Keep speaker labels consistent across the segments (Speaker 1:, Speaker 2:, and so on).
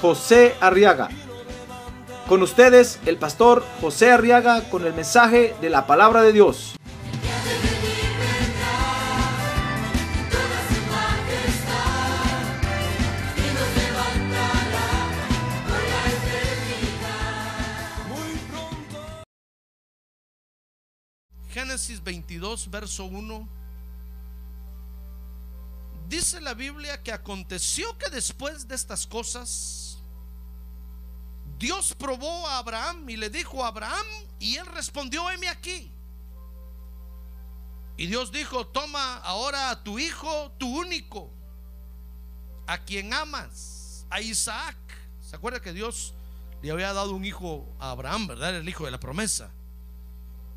Speaker 1: José Arriaga. Con ustedes, el pastor José Arriaga con el mensaje de la palabra de Dios.
Speaker 2: Génesis 22, verso 1. Dice la Biblia que aconteció que después de estas cosas, Dios probó a Abraham y le dijo Abraham, y él respondió, heme aquí. Y Dios dijo, toma ahora a tu hijo, tu único, a quien amas, a Isaac. ¿Se acuerda que Dios le había dado un hijo a Abraham, verdad? El hijo de la promesa.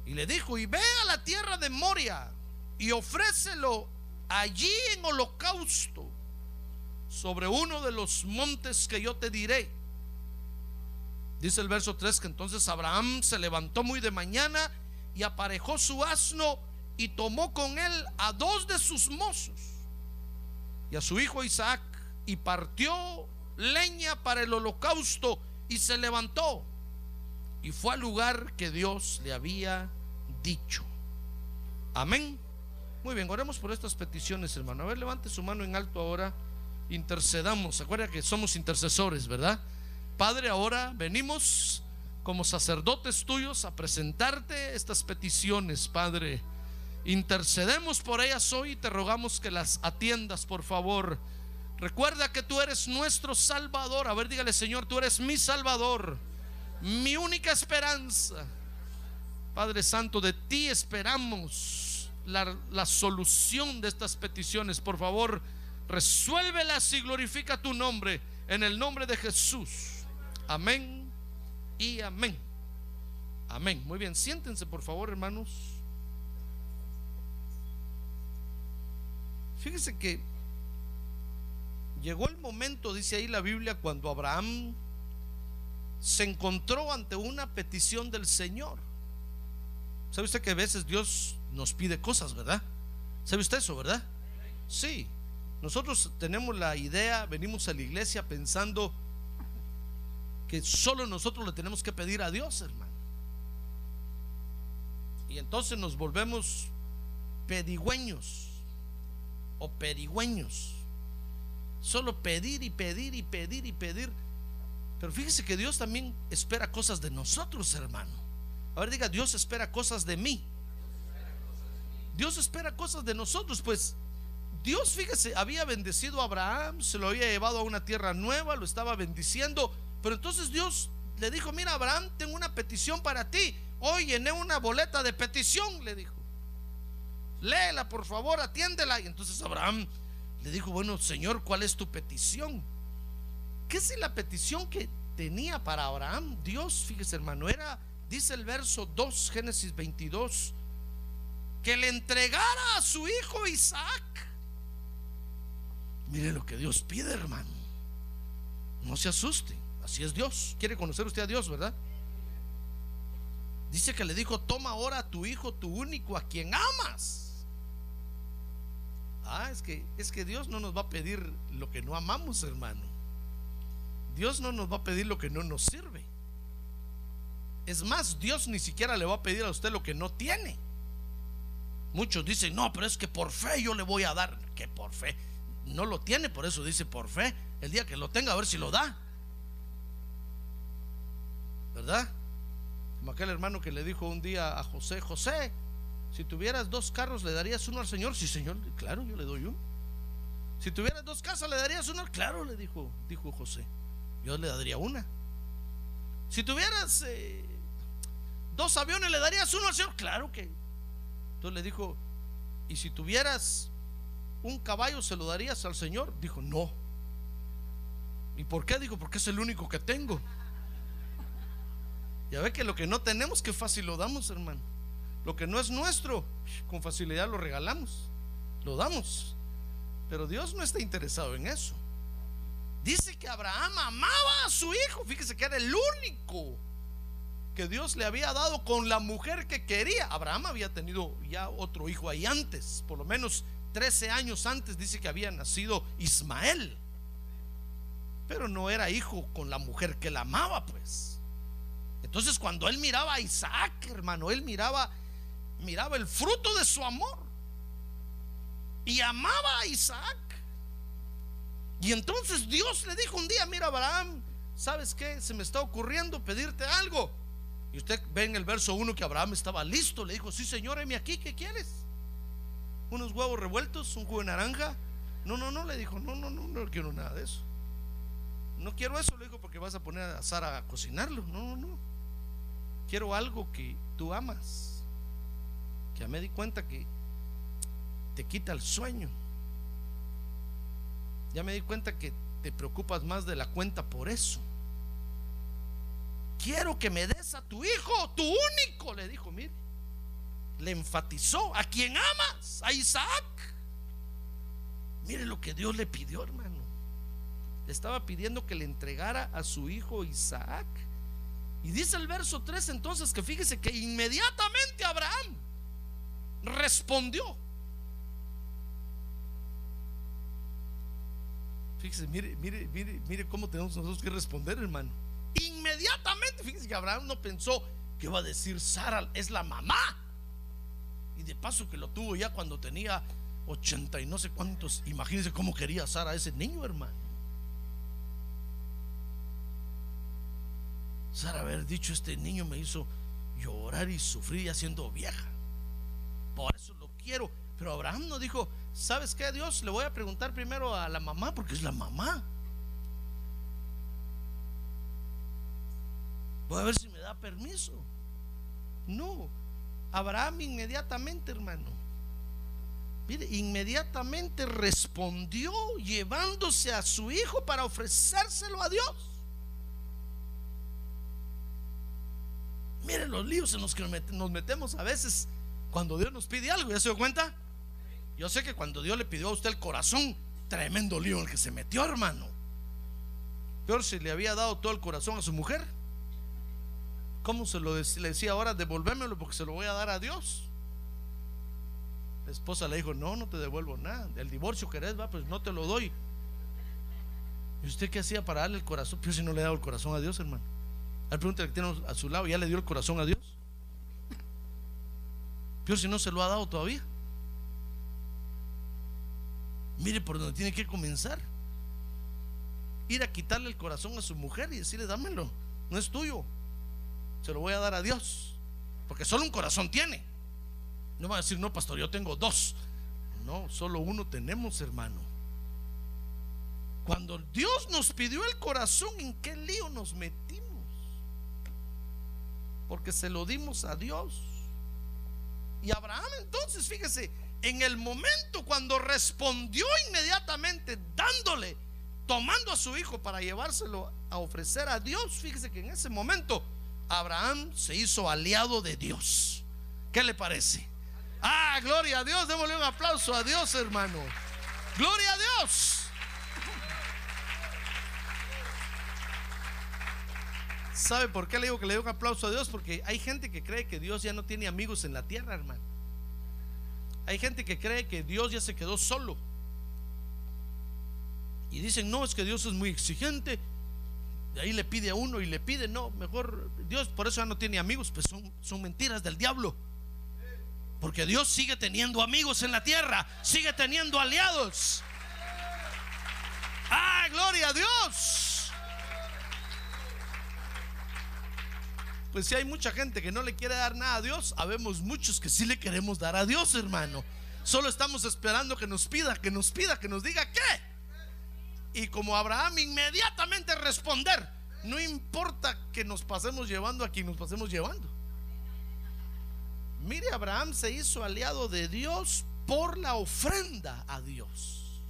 Speaker 2: Y le dijo, y ve a la tierra de Moria y ofrécelo allí en holocausto sobre uno de los montes que yo te diré. Dice el verso 3 que entonces Abraham se levantó muy de mañana y aparejó su asno y tomó con él a dos de sus mozos y a su hijo Isaac y partió leña para el holocausto y se levantó y fue al lugar que Dios le había dicho. Amén. Muy bien, oremos por estas peticiones, hermano. A ver, levante su mano en alto ahora. Intercedamos. Acuerda que somos intercesores, ¿verdad? Padre, ahora venimos como sacerdotes tuyos a presentarte estas peticiones, Padre. Intercedemos por ellas hoy y te rogamos que las atiendas, por favor. Recuerda que tú eres nuestro Salvador. A ver, dígale, Señor, tú eres mi Salvador, mi única esperanza. Padre Santo, de ti esperamos la, solución de estas peticiones. Por favor, resuélvelas y glorifica tu nombre en el nombre de Jesús. Amén y amén. Amén. Muy bien, siéntense por favor, hermanos. Fíjense que llegó el momento, dice ahí la Biblia, cuando Abraham se encontró ante una petición del Señor. ¿Sabe usted que a veces Dios nos pide cosas, verdad? ¿Sabe usted eso, verdad? Sí. Nosotros tenemos la idea, venimos a la iglesia pensando que solo nosotros le tenemos que pedir a Dios, hermano. Y entonces nos volvemos pedigüeños o perigüeños. Solo pedir y pedir y pedir y pedir. Pero fíjese que Dios también espera cosas de nosotros, hermano. A ver, diga, Dios espera cosas de mí. Dios espera cosas de nosotros, pues Dios, fíjese, había bendecido a Abraham, se lo había llevado a una tierra nueva, lo estaba bendiciendo, pero entonces Dios le dijo, mira Abraham, tengo una petición para ti. Hoy llené una boleta de petición, le dijo. Léela, por favor, atiéndela. Y entonces Abraham le dijo, bueno, Señor, ¿cuál es tu petición? ¿Qué es la petición que tenía para Abraham? Dios, fíjese hermano, era, dice el verso 2, Génesis 22, que le entregara a su hijo Isaac. Mire lo que Dios pide, hermano. No se asuste, así es Dios. ¿Quiere conocer usted a Dios, verdad? Dice que le dijo, toma ahora a tu hijo, tu único, a quien amas. Ah, es que, es que Dios no nos va a pedir lo que no amamos, hermano. Dios no nos va a pedir lo que no nos sirve. Es más, Dios ni siquiera le va a pedir a usted lo que no tiene. Muchos dicen, no, pero es que por fe yo le voy a dar. Que por fe. No lo tiene, por eso dice por fe. El día que lo tenga, a ver si lo da. ¿Verdad? Como aquel hermano que le dijo un día a José, José, si tuvieras dos carros, ¿le darías uno al Señor? Sí, Señor, claro, yo le doy uno. Si tuvieras dos casas, ¿le darías uno? Claro, le dijo, dijo José. Yo le daría una. Si tuvieras eh, dos aviones, ¿le darías uno al Señor? Claro que. Entonces le dijo, ¿y si tuvieras un caballo, se lo darías al Señor? Dijo, no. ¿Y por qué? Digo, porque es el único que tengo. Ya ve que lo que no tenemos, qué fácil lo damos, hermano. Lo que no es nuestro, con facilidad lo regalamos, lo damos. Pero Dios no está interesado en eso. Dice que Abraham amaba a su hijo. Fíjese que era el único que Dios le había dado con la mujer que quería. Abraham había tenido ya otro hijo ahí antes, por lo menos 13 años antes dice que había nacido Ismael. Pero no era hijo con la mujer que la amaba, pues. Entonces cuando él miraba a Isaac, hermano, él miraba miraba el fruto de su amor. Y amaba a Isaac. Y entonces Dios le dijo un día, mira Abraham, ¿sabes qué? Se me está ocurriendo pedirte algo. Y usted ve en el verso 1 que Abraham estaba listo. Le dijo, sí señor, heme aquí, ¿qué quieres? ¿Unos huevos revueltos? ¿Un jugo de naranja? No, no, no, le dijo, no, no, no, no quiero nada de eso. No quiero eso, le dijo, porque vas a poner a Sara a cocinarlo. No, no, no. Quiero algo que tú amas. Ya me di cuenta que te quita el sueño. Ya me di cuenta que te preocupas más de la cuenta por eso quiero que me des a tu hijo, tu único, le dijo, mire, le enfatizó, a quien amas, a Isaac. Mire lo que Dios le pidió, hermano. Le estaba pidiendo que le entregara a su hijo Isaac. Y dice el verso 3 entonces que fíjese que inmediatamente Abraham respondió. Fíjese, mire, mire, mire, mire cómo tenemos nosotros que responder, hermano. Inmediatamente, fíjense que Abraham no pensó que iba a decir Sara es la mamá. Y de paso que lo tuvo ya cuando tenía 80 y no sé cuántos. Imagínense cómo quería Sara ese niño, hermano. Sara haber dicho, este niño me hizo llorar y sufrir ya siendo vieja. Por eso lo quiero. Pero Abraham no dijo, ¿sabes qué, Dios? Le voy a preguntar primero a la mamá, porque es la mamá. Voy a ver si me da permiso. No. Abraham inmediatamente, hermano. Mire, inmediatamente respondió llevándose a su hijo para ofrecérselo a Dios. Mire los líos en los que nos metemos a veces cuando Dios nos pide algo. ¿Ya se dio cuenta? Yo sé que cuando Dios le pidió a usted el corazón, tremendo lío en el que se metió, hermano. Peor si le había dado todo el corazón a su mujer. ¿Cómo se lo decía? Le decía ahora, devolvémelo porque se lo voy a dar a Dios. La esposa le dijo, no, no te devuelvo nada. El divorcio querés, va, pues no te lo doy. ¿Y usted qué hacía para darle el corazón? Pero si no le ha dado el corazón a Dios, hermano. Al pregunta que tiene a su lado, ¿ya le dio el corazón a Dios? Pero si no se lo ha dado todavía. Mire por dónde tiene que comenzar. Ir a quitarle el corazón a su mujer y decirle, dámelo, no es tuyo se lo voy a dar a Dios. Porque solo un corazón tiene. No va a decir, no, pastor, yo tengo dos. No, solo uno tenemos, hermano. Cuando Dios nos pidió el corazón, ¿en qué lío nos metimos? Porque se lo dimos a Dios. Y Abraham entonces, fíjese, en el momento cuando respondió inmediatamente, dándole, tomando a su hijo para llevárselo a ofrecer a Dios, fíjese que en ese momento Abraham se hizo aliado de Dios. ¿Qué le parece? Ah, gloria a Dios. Démosle un aplauso a Dios, hermano. Gloria a Dios. ¿Sabe por qué le digo que le doy un aplauso a Dios? Porque hay gente que cree que Dios ya no tiene amigos en la tierra, hermano. Hay gente que cree que Dios ya se quedó solo. Y dicen, no, es que Dios es muy exigente de ahí le pide a uno y le pide, no, mejor Dios por eso ya no tiene amigos, pues son, son mentiras del diablo. Porque Dios sigue teniendo amigos en la tierra, sigue teniendo aliados. ¡Ah, gloria a Dios! Pues si hay mucha gente que no le quiere dar nada a Dios, habemos muchos que sí le queremos dar a Dios, hermano. Solo estamos esperando que nos pida, que nos pida, que nos diga qué y como Abraham inmediatamente responder, no importa que nos pasemos llevando a quien nos pasemos llevando. Mire, Abraham se hizo aliado de Dios por la ofrenda a Dios.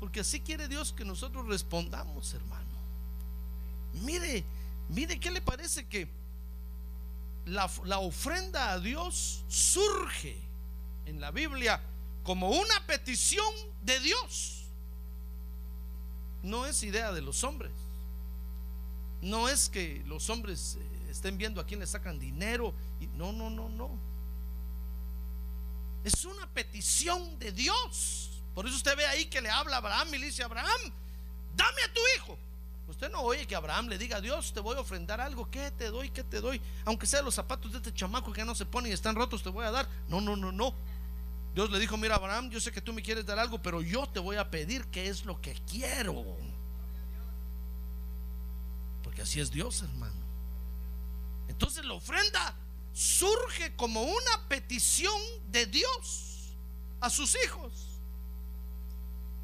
Speaker 2: Porque así quiere Dios que nosotros respondamos, hermano. Mire, mire, ¿qué le parece que la, ofrenda a Dios surge en la Biblia como una petición de Dios? No es idea de los hombres. No es que los hombres eh, estén viendo a quién le sacan dinero. No, no, no, no. Es una petición de Dios. Por eso usted ve ahí que le habla a Abraham y le dice, Abraham, dame a tu hijo. Usted no oye que Abraham le diga a Dios, te voy a ofrendar algo, ¿qué te doy? ¿Qué te doy? Aunque sean los zapatos de este chamaco que no se pone y están rotos, te voy a dar. No, no, no, no. Dios le dijo, mira Abraham, yo sé que tú me quieres dar algo, pero yo te voy a pedir qué es lo que quiero. Porque así es Dios, hermano. Entonces la ofrenda surge como una petición de Dios a sus hijos.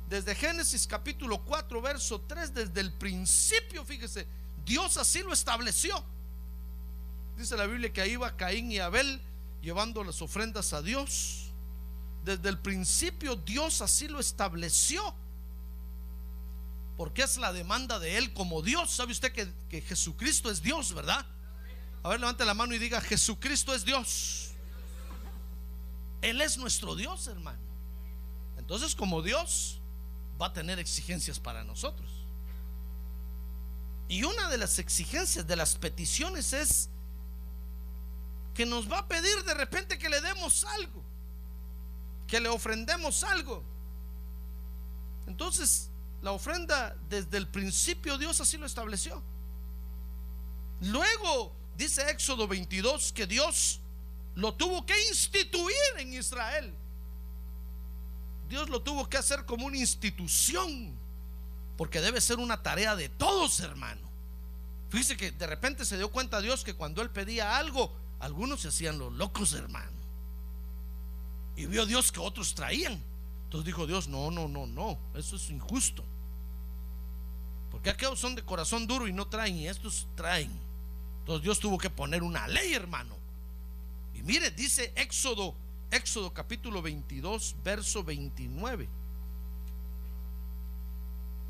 Speaker 2: Desde Génesis capítulo 4, verso 3, desde el principio, fíjese, Dios así lo estableció. Dice la Biblia que ahí va Caín y Abel llevando las ofrendas a Dios. Desde el principio Dios así lo estableció. Porque es la demanda de Él como Dios. ¿Sabe usted que, que Jesucristo es Dios, verdad? A ver, levante la mano y diga, Jesucristo es Dios. Él es nuestro Dios, hermano. Entonces, como Dios, va a tener exigencias para nosotros. Y una de las exigencias, de las peticiones es que nos va a pedir de repente que le demos algo, que le ofrendemos algo. Entonces, la ofrenda desde el principio Dios así lo estableció. Luego dice Éxodo 22 que Dios lo tuvo que instituir en Israel. Dios lo tuvo que hacer como una institución, porque debe ser una tarea de todos, hermano. Fíjese que de repente se dio cuenta Dios que cuando él pedía algo, algunos se hacían los locos, hermano. Y vio Dios que otros traían. Entonces dijo Dios, no, no, no, no, eso es injusto. Porque aquellos son de corazón duro y no traen, y estos traen. Entonces Dios tuvo que poner una ley, hermano. Y mire, dice Éxodo, Éxodo capítulo 22, verso 29.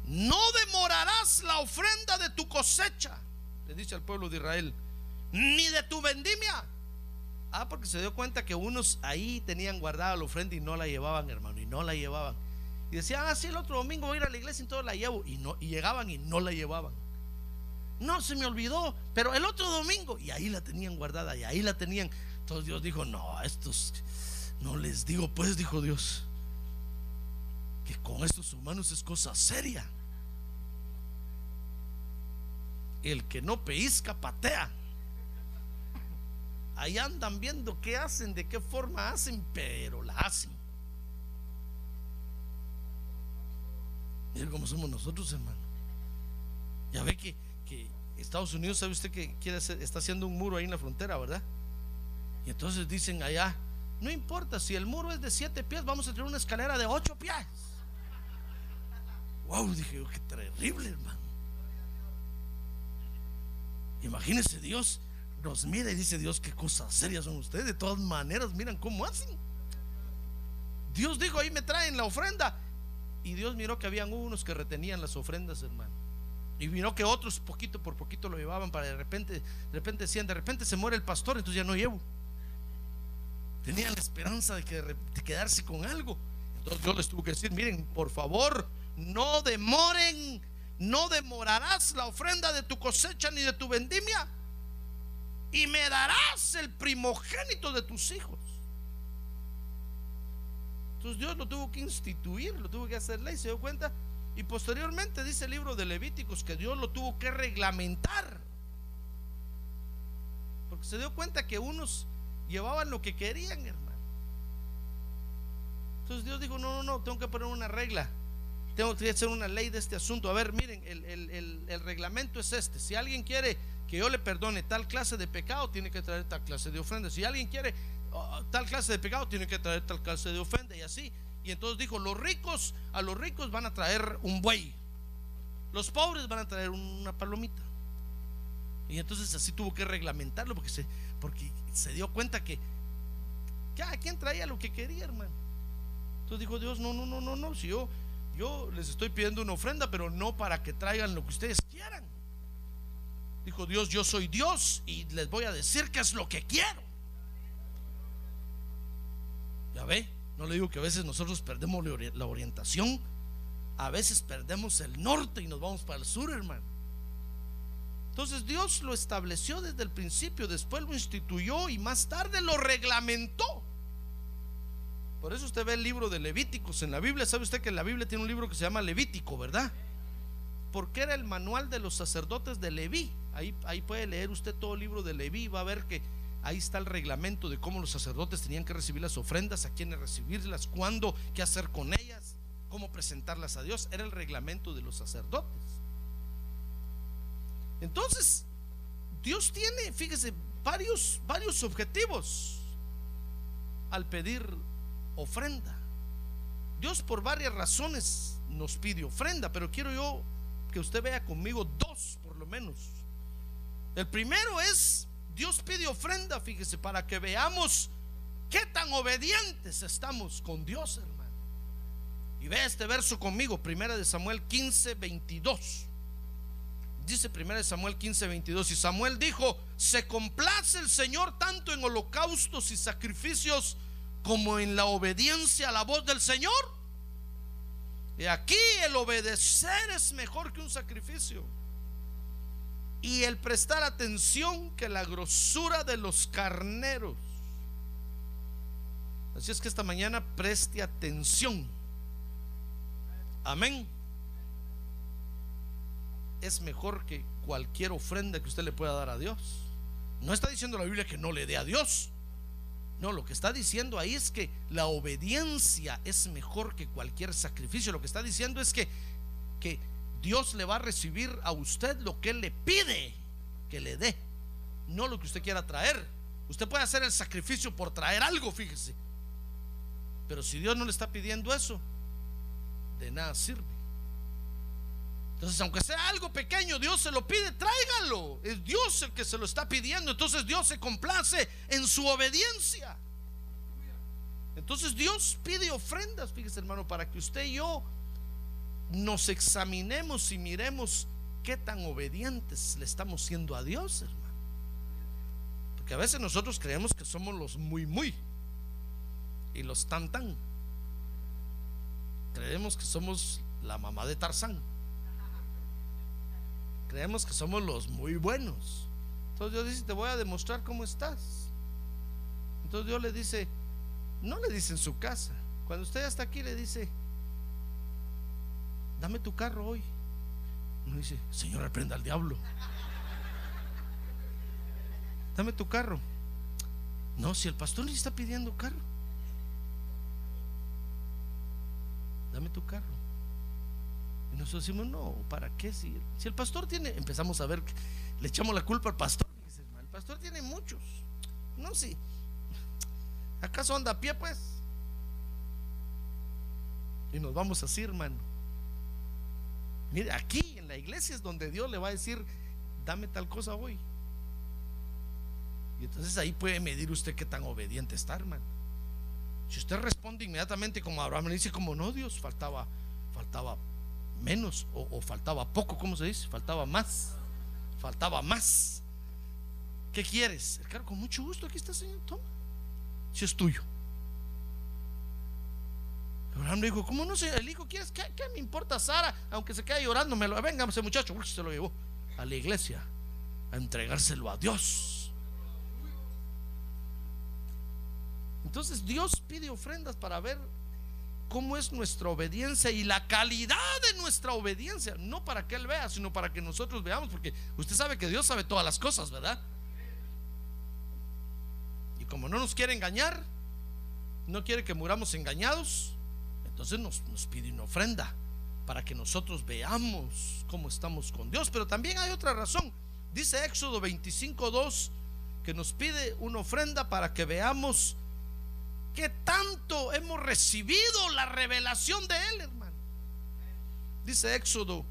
Speaker 2: No demorarás la ofrenda de tu cosecha, le dice al pueblo de Israel, ni de tu vendimia. Ah, porque se dio cuenta que unos ahí tenían guardada la ofrenda y no la llevaban, hermano, y no la llevaban. Y decían, ah, sí, el otro domingo voy a ir a la iglesia y todo la llevo. Y, no, y llegaban y no la llevaban. No, se me olvidó, pero el otro domingo, y ahí la tenían guardada, y ahí la tenían. Entonces Dios dijo, no, estos, no les digo, pues, dijo Dios, que con estos humanos es cosa seria. El que no peisca patea. Ahí andan viendo qué hacen, de qué forma hacen, pero la hacen. Miren cómo somos nosotros, hermano. Ya ve que, que Estados Unidos, sabe usted que quiere hacer, está haciendo un muro ahí en la frontera, ¿verdad? Y entonces dicen allá, no importa si el muro es de siete pies, vamos a tener una escalera de ocho pies. Wow, dije yo, qué terrible, hermano. Imagínese Dios nos mira y dice Dios, qué cosas serias son ustedes. De todas maneras, miran cómo hacen. Dios dijo, ahí me traen la ofrenda. Y Dios miró que habían unos que retenían las ofrendas, hermano. Y miró que otros poquito por poquito lo llevaban para de repente, de repente decían, de repente se muere el pastor, entonces ya no llevo. Tenían la esperanza de, que, quedarse con algo. Entonces Dios les tuvo que decir, miren, por favor, no demoren, no demorarás la ofrenda de tu cosecha ni de tu vendimia. Y me darás el primogénito de tus hijos. Entonces Dios lo tuvo que instituir, lo tuvo que hacer ley, se dio cuenta. Y posteriormente dice el libro de Levíticos que Dios lo tuvo que reglamentar. Porque se dio cuenta que unos llevaban lo que querían, hermano. Entonces Dios dijo, no, no, no, tengo que poner una regla. Tengo que hacer una ley de este asunto. A ver, miren, el, reglamento es este. Si alguien quiere que yo le perdone tal clase de pecado, tiene que traer tal clase de ofrenda. Si alguien quiere oh, tal clase de pecado, tiene que traer tal clase de ofrenda y así. Y entonces dijo, los ricos, a los ricos van a traer un buey. Los pobres van a traer una palomita. Y entonces así tuvo que reglamentarlo porque se, porque se dio cuenta que cada quien traía lo que quería, hermano. Entonces dijo Dios, no, no, no, no, no, si yo les estoy pidiendo una ofrenda, pero no para que traigan lo que ustedes quieran. Dijo Dios, yo soy Dios y les voy a decir qué es lo que quiero. Ya ve, no le digo que a veces nosotros perdemos la orientación, a veces perdemos el norte y nos vamos para el sur, hermano. Entonces Dios lo estableció desde el principio, después lo instituyó y más tarde lo reglamentó. Por eso usted ve el libro de Levíticos en la Biblia. ¿Sabe usted que la Biblia tiene un libro que se llama Levítico, verdad? Porque era el manual de los sacerdotes de Leví. Ahí, ahí puede leer usted todo el libro de Leví. Va a ver que ahí está el reglamento de cómo los sacerdotes tenían que recibir las ofrendas, a quiénes recibirlas, cuándo, qué hacer con ellas, cómo presentarlas a Dios. Era el reglamento de los sacerdotes. Entonces, Dios tiene, fíjese, varios, varios objetivos al pedir ofrenda. Dios por varias razones nos pide ofrenda, pero quiero yo que usted vea conmigo dos por lo menos. El primero es, Dios pide ofrenda, fíjese, para que veamos qué tan obedientes estamos con Dios, hermano. Y vea este verso conmigo, primera de Samuel 15, 22. Dice primera de Samuel 15, 22. Y Samuel dijo, se complace el Señor tanto en holocaustos y sacrificios como en la obediencia a la voz del Señor. Y aquí el obedecer es mejor que un sacrificio. Y el prestar atención que la grosura de los carneros. Así es que esta mañana preste atención. Amén. Es mejor que cualquier ofrenda que usted le pueda dar a Dios. No está diciendo la Biblia que no le dé a Dios. No, lo que está diciendo ahí es que la obediencia es mejor que cualquier sacrificio. Lo que está diciendo es que, que Dios le va a recibir a usted lo que Él le pide que le dé, no lo que usted quiera traer. Usted puede hacer el sacrificio por traer algo, fíjese. Pero si Dios no le está pidiendo eso, de nada sirve. Entonces, aunque sea algo pequeño, Dios se lo pide, tráigalo. Es Dios el que se lo está pidiendo. Entonces Dios se complace en su obediencia. Entonces Dios pide ofrendas, fíjese hermano, para que usted y yo nos examinemos y miremos qué tan obedientes le estamos siendo a Dios, hermano. Porque a veces nosotros creemos que somos los muy, muy y los tan, tan. Creemos que somos la mamá de Tarzán creemos que somos los muy buenos. Entonces Dios dice, te voy a demostrar cómo estás. Entonces Dios le dice, no le dice en su casa. Cuando usted ya está aquí le dice, dame tu carro hoy. Uno dice, Señor, reprenda al diablo. Dame tu carro. No, si el pastor le está pidiendo carro. Dame tu carro. Y nosotros decimos, no, ¿para qué? Si, si el pastor tiene, empezamos a ver, le echamos la culpa al pastor. El pastor tiene muchos. No, si. ¿Acaso anda a pie, pues? Y nos vamos así, hermano. Mire, aquí en la iglesia es donde Dios le va a decir, dame tal cosa hoy. Y entonces ahí puede medir usted qué tan obediente está, hermano. Si usted responde inmediatamente como Abraham le dice, como no, Dios, faltaba, faltaba menos o, faltaba poco, ¿cómo se dice? Faltaba más. Faltaba más. ¿Qué quieres? El carro, con mucho gusto, aquí está, Señor, toma. Si es tuyo. Abraham le dijo, ¿cómo no sé? El hijo, ¿quieres? ¿Qué, ¿Qué, me importa Sara? Aunque se quede llorando, me lo venga ese muchacho. se lo llevó a la iglesia a entregárselo a Dios. Entonces Dios pide ofrendas para ver cómo es nuestra obediencia y la calidad de nuestra obediencia. No para que Él vea, sino para que nosotros veamos, porque usted sabe que Dios sabe todas las cosas, ¿verdad? Y como no nos quiere engañar, no quiere que muramos engañados, entonces nos, pide una ofrenda para que nosotros veamos cómo estamos con Dios. Pero también hay otra razón. Dice Éxodo 25.2 que nos pide una ofrenda para que veamos que tanto hemos recibido la revelación de Él, hermano. Dice Éxodo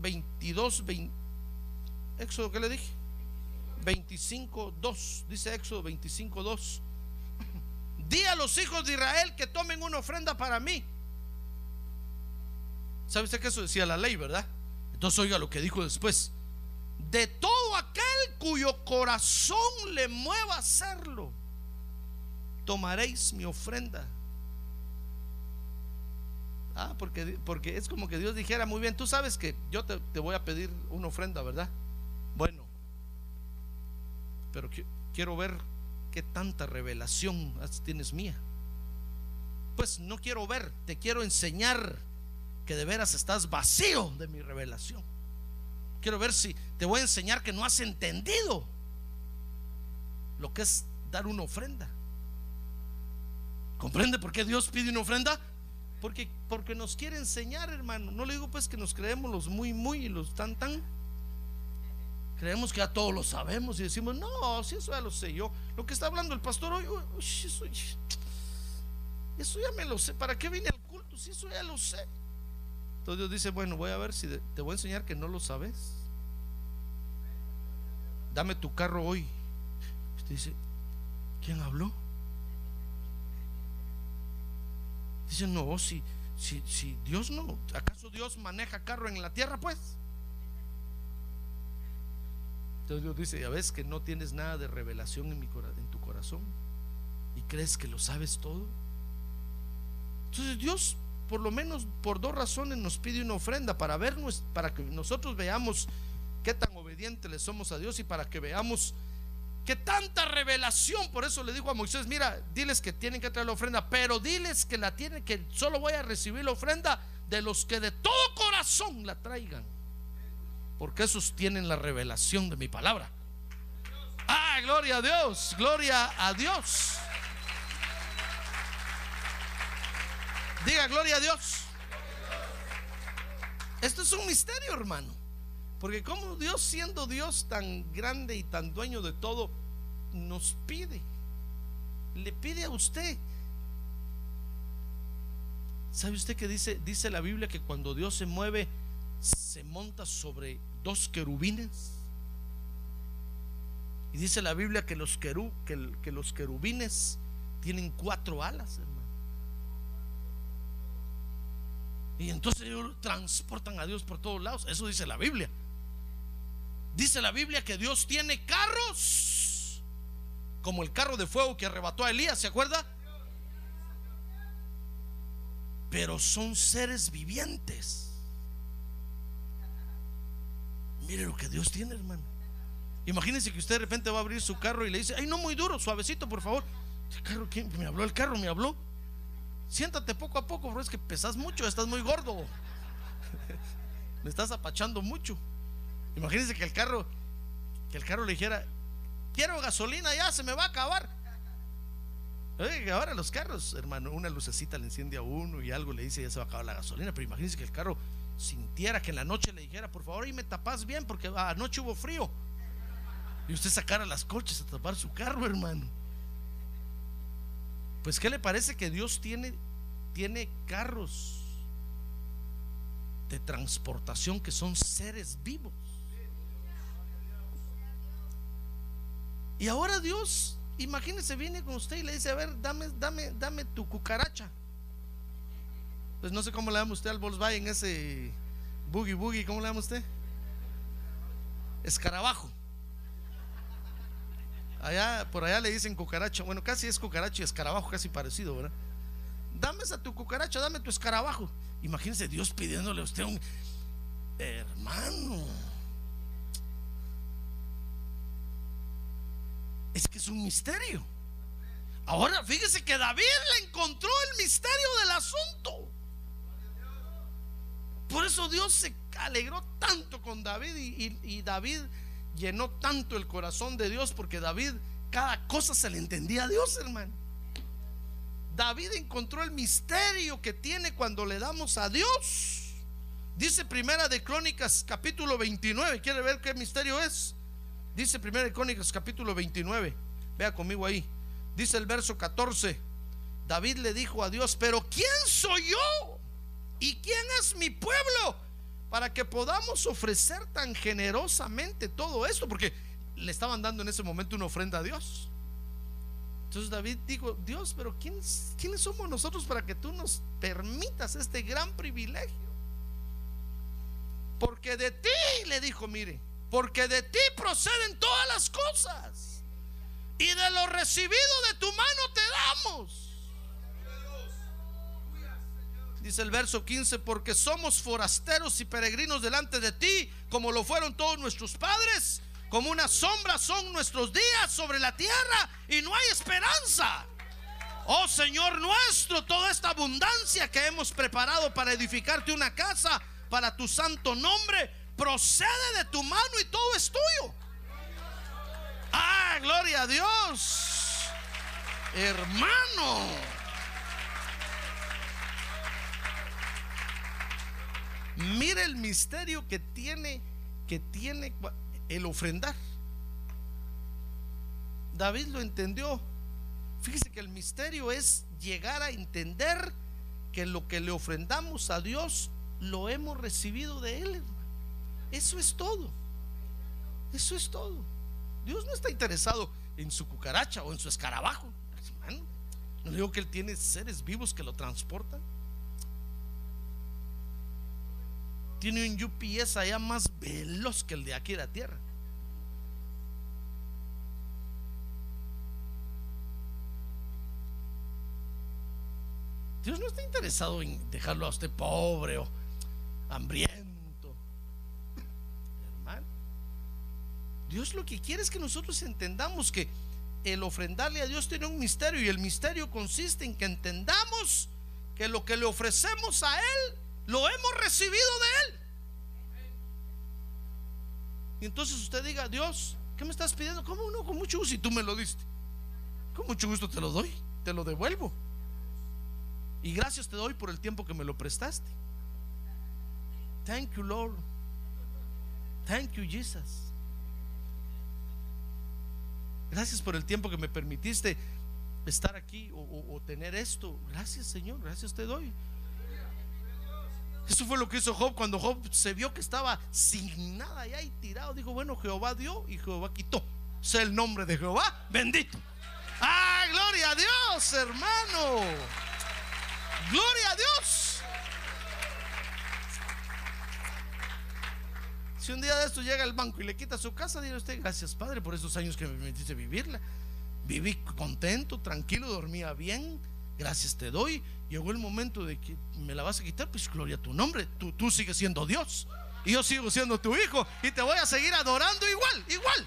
Speaker 2: 22, 20, Éxodo, ¿qué le dije? 25, 2. Dice Éxodo 25, 2. Di a los hijos de Israel que tomen una ofrenda para mí. ¿Sabe usted que eso decía la ley, verdad? Entonces oiga lo que dijo después. De todo aquel cuyo corazón le mueva a hacerlo, tomaréis mi ofrenda. Ah, porque, porque es como que Dios dijera, muy bien, tú sabes que yo te, te voy a pedir una ofrenda, ¿verdad? Bueno, pero quiero ver qué tanta revelación tienes mía. Pues no quiero ver, te quiero enseñar que de veras estás vacío de mi revelación. Quiero ver si te voy a enseñar que no has entendido lo que es dar una ofrenda. ¿Comprende por qué Dios pide una ofrenda? Porque, porque nos quiere enseñar, hermano. No le digo pues que nos creemos los muy, muy y los tan, tan. Creemos que ya todos lo sabemos y decimos, no, si eso ya lo sé yo. Lo que está hablando el pastor hoy, eso, eso ya me lo sé. ¿Para qué vine al culto? Si eso ya lo sé. Entonces Dios dice, bueno, voy a ver si te voy a enseñar que no lo sabes. Dame tu carro hoy. Usted dice, ¿quién habló? Dice, no, si, si, si Dios no, ¿acaso Dios maneja carro en la tierra? Pues. Entonces Dios dice, ya ves que no tienes nada de revelación en, mi, en tu corazón y crees que lo sabes todo. Entonces Dios por lo menos por dos razones nos pide una ofrenda para vernos, para que nosotros veamos qué tan obedientes le somos a Dios y para que veamos que tanta revelación, por eso le dijo a Moisés, mira, diles que tienen que traer la ofrenda, pero diles que la tienen, que solo voy a recibir la ofrenda de los que de todo corazón la traigan, porque esos tienen la revelación de mi palabra. Ah, gloria a Dios, gloria a Dios. Diga gloria a Dios. Esto es un misterio, hermano. Porque como Dios siendo Dios tan grande y tan dueño de todo, nos pide, le pide a usted. ¿Sabe usted que dice, dice la Biblia que cuando Dios se mueve, se monta sobre dos querubines? Y dice la Biblia que los, que, que los querubines tienen cuatro alas, hermano. Y entonces ellos transportan a Dios por todos lados. Eso dice la Biblia. Dice la Biblia que Dios tiene carros, como el carro de fuego que arrebató a Elías, ¿se acuerda? Pero son seres vivientes. Mire lo que Dios tiene, hermano. Imagínense que usted de repente va a abrir su carro y le dice, ay, no muy duro, suavecito, por favor. carro, ¿quién? Me habló el carro, me habló. Siéntate poco a poco, bro. Es que pesas mucho, estás muy gordo. Me estás apachando mucho. Imagínense que el carro, que el carro le dijera, quiero gasolina, ya se me va a acabar. Oye, ahora los carros, hermano, una lucecita le enciende a uno y algo le dice, ya se va a acabar la gasolina. Pero imagínense que el carro sintiera que en la noche le dijera, por favor, y me tapas bien, porque anoche hubo frío. Y usted sacara las coches a tapar su carro, hermano. Pues ¿qué le parece que Dios tiene, tiene carros de transportación que son seres vivos? Y ahora Dios, imagínese, viene con usted y le dice, a ver, dame, dame, dame tu cucaracha. Pues no sé cómo le llama usted al Volkswagen ese boogie boogie, ¿cómo le llama usted? Escarabajo. Allá, por allá le dicen cucaracha. Bueno, casi es cucaracha y escarabajo, casi parecido, ¿verdad? Dame esa tu cucaracha, dame tu escarabajo. Imagínese Dios pidiéndole a usted un hermano. Es que es un misterio. Ahora fíjese que David le encontró el misterio del asunto. Por eso Dios se alegró tanto con David y, David llenó tanto el corazón de Dios porque David cada cosa se le entendía a Dios, hermano. David encontró el misterio que tiene cuando le damos a Dios. Dice Primera de Crónicas capítulo 29. ¿Quiere ver qué misterio es? Dice Primera de Crónicas capítulo 29. Vea conmigo ahí. Dice el verso 14. David le dijo a Dios, pero ¿quién soy yo? ¿Y quién es mi pueblo? para que podamos ofrecer tan generosamente todo esto, porque le estaban dando en ese momento una ofrenda a Dios. Entonces David dijo, Dios, pero ¿quiénes, ¿quiénes somos nosotros para que tú nos permitas este gran privilegio? Porque de ti, le dijo, mire, porque de ti proceden todas las cosas. Y de lo recibido de tu mano te damos. Dice el verso 15, porque somos forasteros y peregrinos delante de ti, como lo fueron todos nuestros padres. Como una sombra son nuestros días sobre la tierra y no hay esperanza. Oh Señor nuestro, toda esta abundancia que hemos preparado para edificarte una casa para tu santo nombre, procede de tu mano y todo es tuyo. Ah, gloria a Dios. Hermano. Mire el misterio que tiene que tiene el ofrendar. David lo entendió. Fíjese que el misterio es llegar a entender que lo que le ofrendamos a Dios lo hemos recibido de Él. Eso es todo. Eso es todo. Dios no está interesado en su cucaracha o en su escarabajo. Hermano, no digo que Él tiene seres vivos que lo transportan. Tiene un UPS allá más veloz que el de aquí de la tierra. Dios no está interesado en dejarlo a usted pobre o hambriento. Hermano, Dios lo que quiere es que nosotros entendamos que el ofrendarle a Dios tiene un misterio y el misterio consiste en que entendamos que lo que le ofrecemos a Él lo hemos recibido de Él. Y entonces usted diga, Dios, ¿qué me estás pidiendo? ¿Cómo no? Con mucho gusto, y tú me lo diste. Con mucho gusto te lo doy, te lo devuelvo. Y gracias te doy por el tiempo que me lo prestaste. Thank you, Lord. Thank you, Jesus. Gracias por el tiempo que me permitiste estar aquí o, tener esto. Gracias, Señor. Gracias te doy. Eso fue lo que hizo Job cuando Job se vio que estaba sin nada y ahí tirado. Dijo, bueno, Jehová dio y Jehová quitó. Sé el nombre de Jehová, bendito. Ah, gloria a Dios, hermano. Gloria a Dios. Si un día de esto llega al banco y le quita su casa, dirá usted, gracias Padre por esos años que me permitiste vivirla. Viví contento, tranquilo, dormía bien. Gracias te doy. Llegó el momento de que me la vas a quitar, pues gloria a tu nombre. Tú, tú sigues siendo Dios. Y yo sigo siendo tu hijo. Y te voy a seguir adorando igual, igual.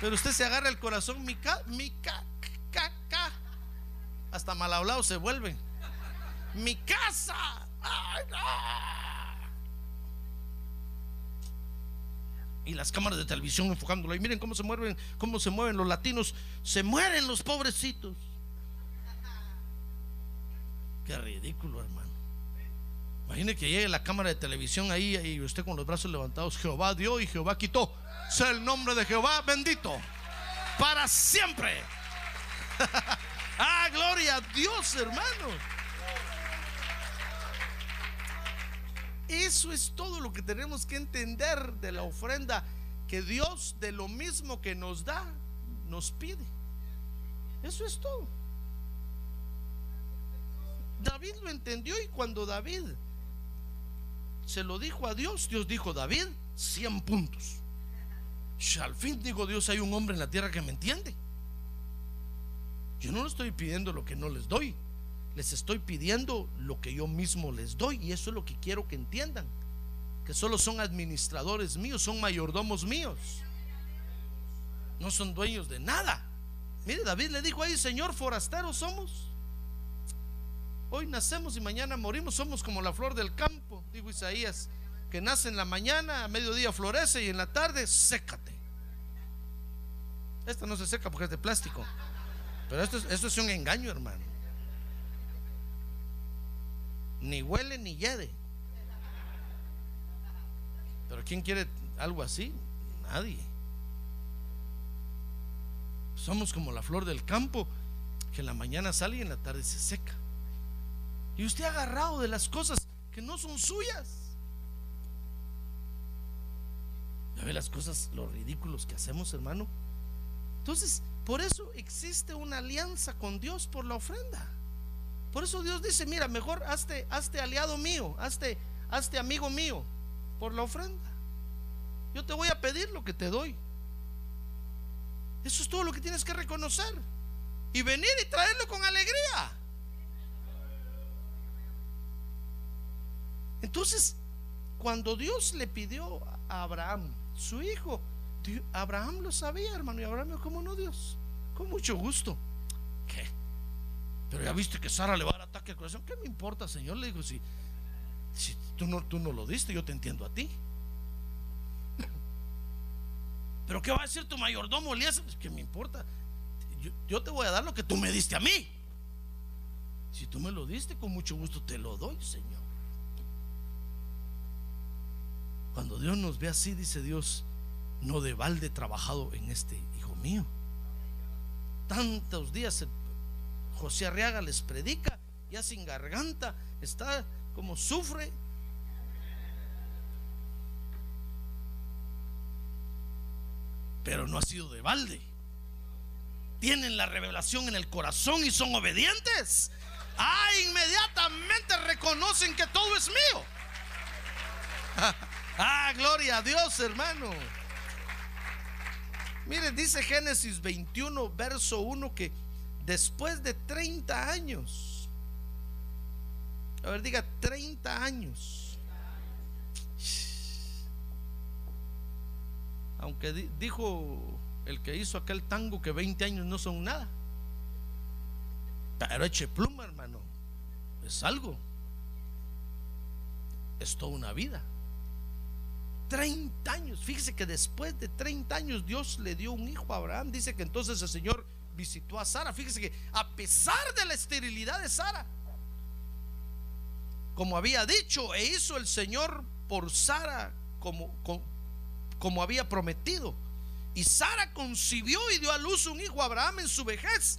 Speaker 2: Pero usted se agarra el corazón, mi ca, mi ca, ca, ca. Hasta mal hablado se vuelve. Mi casa. Y las cámaras de televisión enfocándolo. Y miren cómo se mueven, cómo se mueven los latinos. Se mueren los pobrecitos. Qué ridículo, hermano. Imagine que llegue la cámara de televisión ahí y usted con los brazos levantados. Jehová dio y Jehová quitó sea el nombre de Jehová bendito para siempre. ah, gloria a Dios, hermano. Eso es todo lo que tenemos que entender de la ofrenda que Dios de lo mismo que nos da, nos pide. Eso es todo. David lo entendió y cuando David se lo dijo a Dios, Dios dijo, David, 100 puntos al fin digo Dios, hay un hombre en la tierra que me entiende. Yo no le estoy pidiendo lo que no les doy, les estoy pidiendo lo que yo mismo les doy y eso es lo que quiero que entiendan, que solo son administradores míos, son mayordomos míos, no son dueños de nada. Mire, David le dijo ahí, Señor, forasteros somos. Hoy nacemos y mañana morimos, somos como la flor del campo, dijo Isaías que nace en la mañana, a mediodía florece y en la tarde sécate. Esta no se seca porque es de plástico. Pero esto, esto es un engaño, hermano. Ni huele ni hiede. Pero ¿quién quiere algo así? Nadie. Somos como la flor del campo que en la mañana sale y en la tarde se seca. Y usted ha agarrado de las cosas que no son suyas. ¿Ya ve las cosas, los ridículos que hacemos, hermano? Entonces, por eso existe una alianza con Dios por la ofrenda. Por eso Dios dice, mira, mejor hazte, hazte aliado mío, hazte, hazte amigo mío por la ofrenda. Yo te voy a pedir lo que te doy. Eso es todo lo que tienes que reconocer. Y venir y traerlo con alegría. Entonces, cuando Dios le pidió a Abraham, su hijo, Abraham lo sabía, hermano. Y Abraham ¿cómo no, Dios? Con mucho gusto. ¿Qué? Pero ya viste que Sara le va a dar ataque al corazón. ¿Qué me importa, Señor? Le dijo, si, si tú, no, tú no lo diste, yo te entiendo a ti. Pero ¿qué va a decir tu mayordomo Elías? ¿Qué me importa? Yo, yo, te voy a dar lo que tú me diste a mí. Si tú me lo diste, con mucho gusto te lo doy, Señor. Cuando Dios nos ve así, dice Dios, no de balde trabajado en este hijo mío. Tantos días José Arriaga les predica, ya sin garganta, está como sufre. Pero no ha sido de balde. Tienen la revelación en el corazón y son obedientes. Ah, inmediatamente reconocen que todo es mío. ah, gloria a Dios, hermano. Mire, dice Génesis 21, verso 1 que después de 30 años, a ver, diga 30 años, aunque dijo el que hizo aquel tango que 20 años no son nada, pero eche pluma, hermano, es algo, es toda una vida. 30 años. Fíjese que después de 30 años Dios le dio un hijo a Abraham. Dice que entonces el Señor visitó a Sara. Fíjese que a pesar de la esterilidad de Sara, como había dicho, e hizo el Señor por Sara como, como, había prometido. Y Sara concibió y dio a luz un hijo a Abraham en su vejez,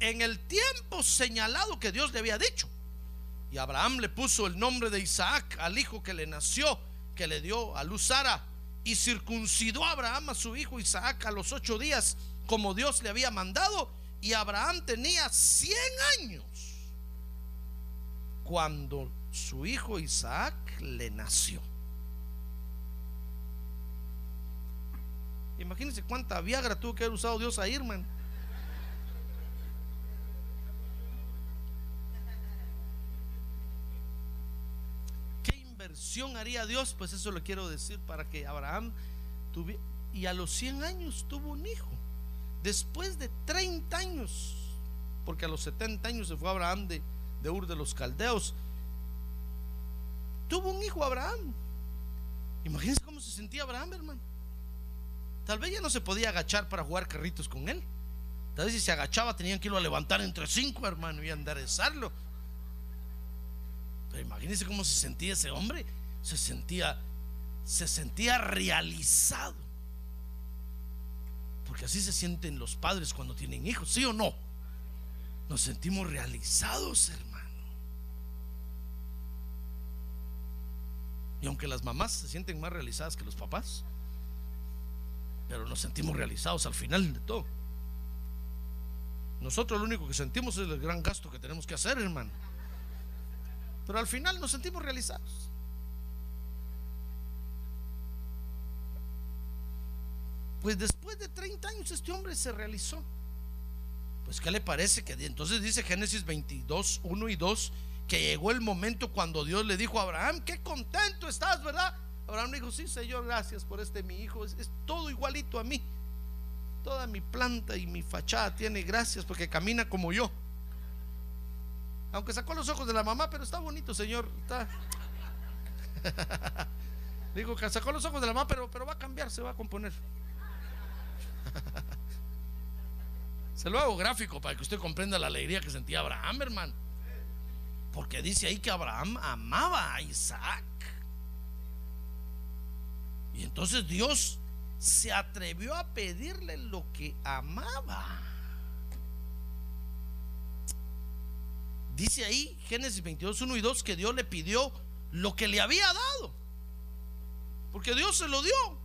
Speaker 2: en el tiempo señalado que Dios le había dicho. Y Abraham le puso el nombre de Isaac al hijo que le nació que le dio a luz Sara y circuncidó a Abraham a su hijo Isaac a los ocho días como Dios le había mandado y Abraham tenía 100 años cuando su hijo Isaac le nació. Imagínense cuánta Viagra tuvo que haber usado Dios a Irman. haría Dios? Pues eso lo quiero decir para que Abraham tuviera, y a los 100 años tuvo un hijo. Después de 30 años, porque a los 70 años se fue Abraham de, Ur de los Caldeos, tuvo un hijo Abraham. Imagínense cómo se sentía Abraham, hermano. Tal vez ya no se podía agachar para jugar carritos con él. Tal vez si se agachaba tenían que irlo a levantar entre cinco, hermano, y enderezarlo. Pero imagínense cómo se sentía ese hombre. Se sentía, se sentía realizado. Porque así se sienten los padres cuando tienen hijos, ¿sí o no? Nos sentimos realizados, hermano. Y aunque las mamás se sienten más realizadas que los papás, pero nos sentimos realizados al final de todo. Nosotros lo único que sentimos es el gran gasto que tenemos que hacer, hermano. Pero al final nos sentimos realizados. Pues después de 30 años este hombre se realizó. Pues ¿qué le parece? Que entonces dice Génesis 22, 1 y 2, que llegó el momento cuando Dios le dijo a Abraham, qué contento estás, ¿verdad? Abraham dijo, sí, Señor, gracias por este mi hijo, es, todo igualito a mí. Toda mi planta y mi fachada tiene gracias porque camina como yo. Aunque sacó los ojos de la mamá, pero está bonito, señor. Está. Digo que sacó los ojos de la mamá, pero, pero va a cambiar, se va a componer. Se lo hago gráfico para que usted comprenda la alegría que sentía Abraham, hermano. Porque dice ahí que Abraham amaba a Isaac. Y entonces Dios se atrevió a pedirle lo que amaba. Dice ahí Génesis 22, 1 y 2 que Dios le pidió lo que le había dado. Porque Dios se lo dio.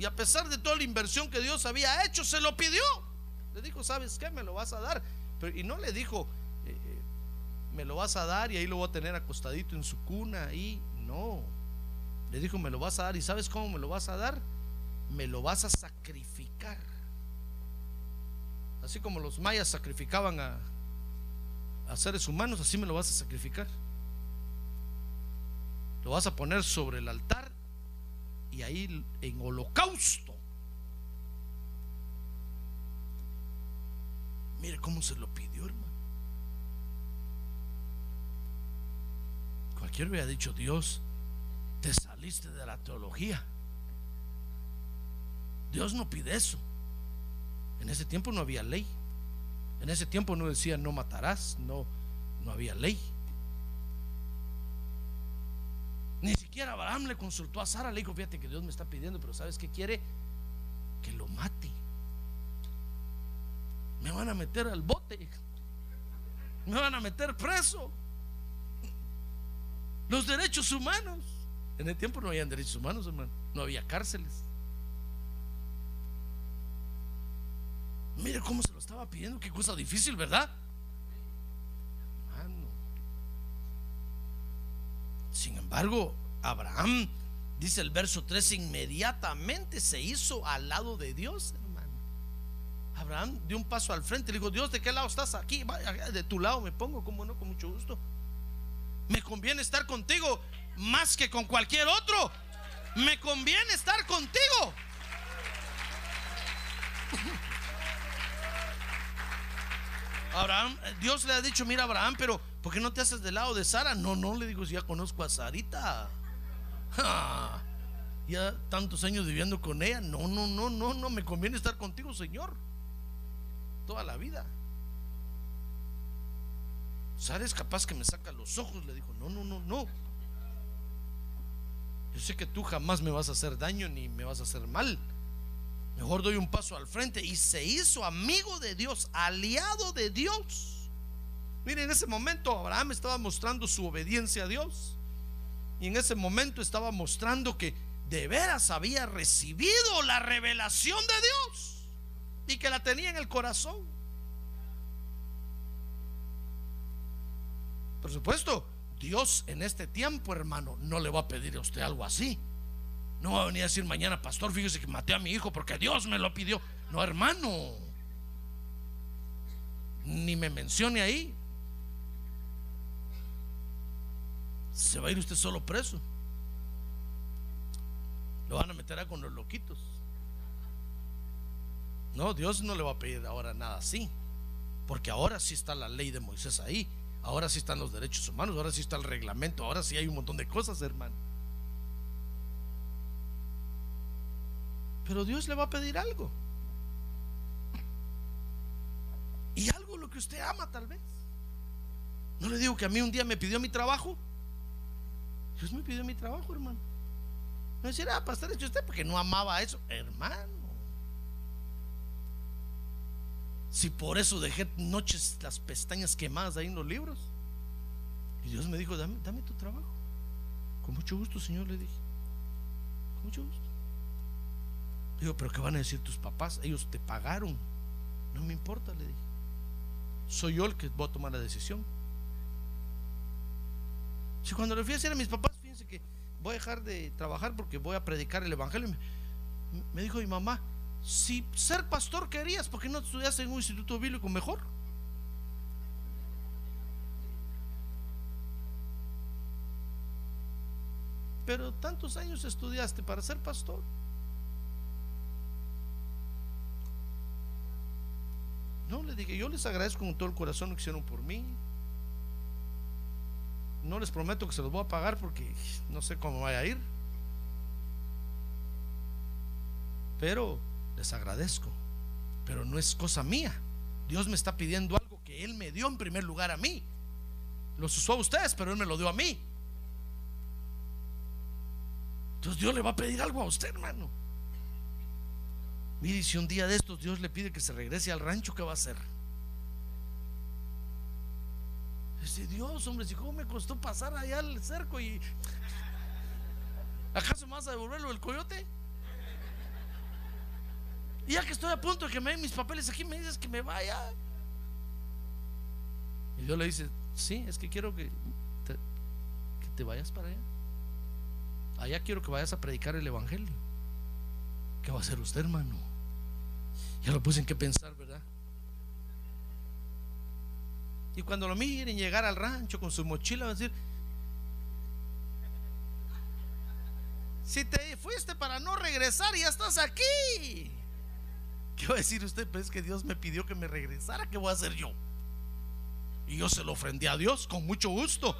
Speaker 2: Y a pesar de toda la inversión que Dios había hecho, se lo pidió. Le dijo, ¿sabes qué? Me lo vas a dar. Pero, y no le dijo, eh, eh, me lo vas a dar y ahí lo voy a tener acostadito en su cuna. Ahí, no. Le dijo, me lo vas a dar. ¿Y sabes cómo me lo vas a dar? Me lo vas a sacrificar. Así como los mayas sacrificaban a, a seres humanos, así me lo vas a sacrificar. Lo vas a poner sobre el altar y ahí en holocausto. Mire cómo se lo pidió, hermano. Cualquiera hubiera dicho, Dios, te saliste de la teología. Dios no pide eso. En ese tiempo no había ley. En ese tiempo no decía no matarás, no, no había ley. Ni siquiera Abraham le consultó a Sara, le dijo, fíjate que Dios me está pidiendo, pero ¿sabes qué quiere? Que lo mate. Me van a meter al bote. Me van a meter preso. Los derechos humanos. En el tiempo no había derechos humanos, hermano. No había cárceles. Mire cómo se lo estaba pidiendo. Qué cosa difícil, ¿verdad? Hermano. Sin embargo, Abraham, dice el verso 3, inmediatamente se hizo al lado de Dios, hermano. Abraham dio un paso al frente. Le dijo, Dios, ¿de qué lado estás? Aquí, de tu lado me pongo, como no, con mucho gusto. Me conviene estar contigo más que con cualquier otro. Me conviene estar contigo. Abraham, Dios le ha dicho, mira Abraham, pero ¿por qué no te haces del lado de Sara? No, no, le digo, si ya conozco a Sarita. ya tantos años viviendo con ella. No, no, no, no, no, me conviene estar contigo, Señor. Toda la vida. Sara es capaz que me saca los ojos, le dijo, no, no, no, no. Yo sé que tú jamás me vas a hacer daño ni me vas a hacer mal. Mejor doy un paso al frente y se hizo amigo de Dios, aliado de Dios. Miren, en ese momento Abraham estaba mostrando su obediencia a Dios. Y en ese momento estaba mostrando que de veras había recibido la revelación de Dios y que la tenía en el corazón. Por supuesto, Dios en este tiempo, hermano, no le va a pedir a usted algo así. No va a venir a decir mañana, pastor, fíjese que maté a mi hijo porque Dios me lo pidió. No, hermano. Ni me mencione ahí. Se va a ir usted solo preso. Lo van a meter con los loquitos. No, Dios no le va a pedir ahora nada así. Porque ahora sí está la ley de Moisés ahí. Ahora sí están los derechos humanos. Ahora sí está el reglamento. Ahora sí hay un montón de cosas, hermano. Pero Dios le va a pedir algo. Y algo lo que usted ama tal vez. No le digo que a mí un día me pidió mi trabajo. Dios me pidió mi trabajo, hermano. No decir, ah, pastor, hecho usted porque no amaba eso. Hermano. Si por eso dejé noches las pestañas quemadas ahí en los libros. Y Dios me dijo, dame, dame tu trabajo. Con mucho gusto, Señor, le dije. Con mucho gusto. Digo, pero ¿qué van a decir tus papás? Ellos te pagaron. No me importa, le dije. Soy yo el que voy a tomar la decisión. Si cuando le fui a decir a mis papás, fíjense que voy a dejar de trabajar porque voy a predicar el evangelio, me, dijo mi mamá, si ser pastor querías, ¿por qué no estudias en un instituto bíblico mejor? Pero tantos años estudiaste para ser pastor. No, le dije, yo les agradezco con todo el corazón lo que hicieron por mí. No les prometo que se los voy a pagar porque no sé cómo vaya a ir. Pero les agradezco. Pero no es cosa mía. Dios me está pidiendo algo que Él me dio en primer lugar a mí. Los usó a ustedes, pero Él me lo dio a mí. Entonces Dios le va a pedir algo a usted, hermano. Mire, si un día de estos Dios le pide que se regrese al rancho, ¿qué va a hacer? Dice Dios, hombre, si cómo me costó pasar allá al cerco y. ¿Acaso me vas a devolverlo el coyote? Y ya que estoy a punto de que me den mis papeles aquí, me dices que me vaya. Y Dios le dice, sí, es que quiero que te, que te vayas para allá. Allá quiero que vayas a predicar el Evangelio. ¿Qué va a hacer usted, hermano? Ya lo puse en qué pensar, ¿verdad? Y cuando lo miren llegar al rancho con su mochila, van a decir, si te fuiste para no regresar, ya estás aquí. ¿Qué va a decir usted? Pues que Dios me pidió que me regresara, ¿qué voy a hacer yo? Y yo se lo ofrendí a Dios con mucho gusto.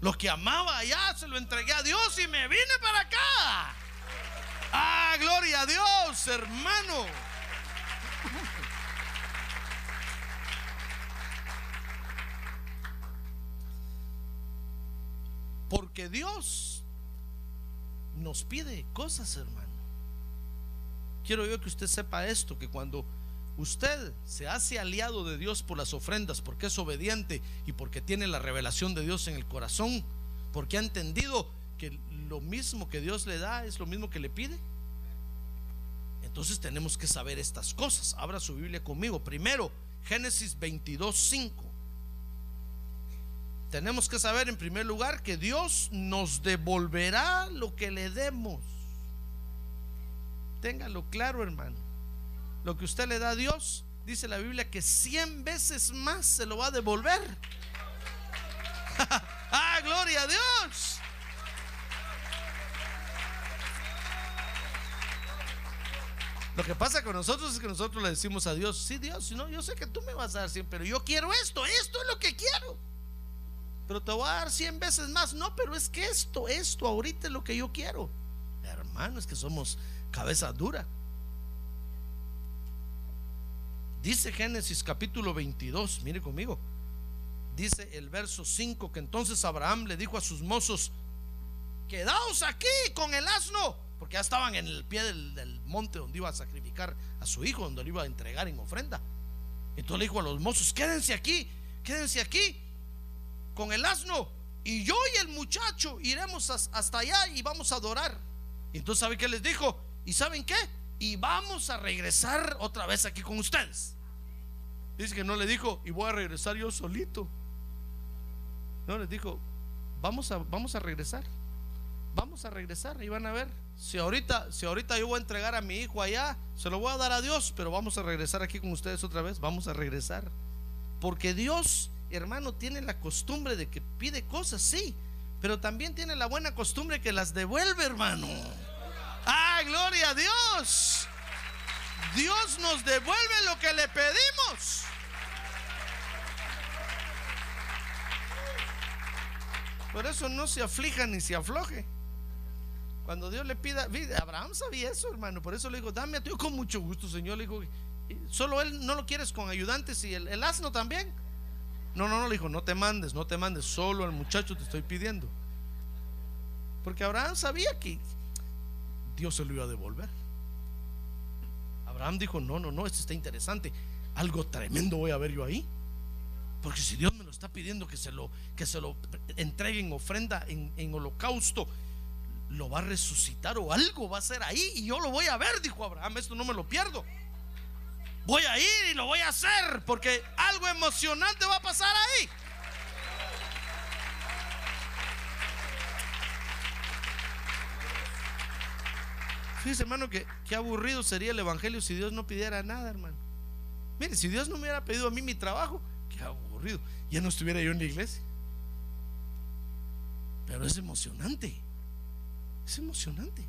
Speaker 2: Lo que amaba allá se lo entregué a Dios y me vine para acá. Ah, gloria a Dios, hermano. Porque Dios nos pide cosas, hermano. Quiero yo que usted sepa esto, que cuando usted se hace aliado de Dios por las ofrendas, porque es obediente y porque tiene la revelación de Dios en el corazón, porque ha entendido que lo mismo que Dios le da es lo mismo que le pide. Entonces tenemos que saber estas cosas. Abra su Biblia conmigo. Primero, Génesis 22, 5 tenemos que saber en primer lugar que Dios nos devolverá lo que le demos. Téngalo claro, hermano. Lo que usted le da a Dios, dice la Biblia que cien veces más se lo va a devolver. ah, gloria a Dios. Lo que pasa con nosotros es que nosotros le decimos a Dios, sí Dios, no, yo sé que tú me vas a dar siempre, pero yo quiero esto, esto es lo que quiero pero te voy a dar 100 veces más. No, pero es que esto, esto ahorita es lo que yo quiero. Hermano, es que somos cabeza dura. Dice Génesis capítulo 22, mire conmigo. Dice el verso 5 que entonces Abraham le dijo a sus mozos, quedaos aquí con el asno, porque ya estaban en el pie del, del monte donde iba a sacrificar a su hijo, donde lo iba a entregar en ofrenda. Entonces le dijo a los mozos, quédense aquí, quédense aquí con el asno y yo y el muchacho iremos hasta allá y vamos a adorar. Y entonces, ¿sabe qué les dijo? ¿Y saben qué? Y vamos a regresar otra vez aquí con ustedes. Dice que no le dijo, y voy a regresar yo solito. No, les dijo, vamos a, vamos a regresar. Vamos a regresar y van a ver. Si ahorita, si ahorita yo voy a entregar a mi hijo allá, se lo voy a dar a Dios, pero vamos a regresar aquí con ustedes otra vez. Vamos a regresar. Porque Dios hermano, tiene la costumbre de que pide cosas, sí, pero también tiene la buena costumbre que las devuelve, hermano. Ah, gloria a Dios. Dios nos devuelve lo que le pedimos. Por eso no se aflija ni se afloje. Cuando Dios le pida, Abraham sabía eso, hermano. Por eso le dijo, dame a ti con mucho gusto, Señor. Le dijo, solo él no lo quieres con ayudantes y el asno también. No, no, no, le dijo, no te mandes, no te mandes, solo al muchacho te estoy pidiendo. Porque Abraham sabía que Dios se lo iba a devolver. Abraham dijo, no, no, no, esto está interesante. Algo tremendo voy a ver yo ahí. Porque si Dios me lo está pidiendo que se lo, que se lo entregue en ofrenda, en, en holocausto, lo va a resucitar o algo va a ser ahí y yo lo voy a ver, dijo Abraham, esto no me lo pierdo voy a ir y lo voy a hacer porque algo emocionante va a pasar ahí. Fíjese, hermano, que qué aburrido sería el evangelio si Dios no pidiera nada, hermano. Mire, si Dios no me hubiera pedido a mí mi trabajo, qué aburrido. Ya no estuviera yo en la iglesia. Pero es emocionante. Es emocionante.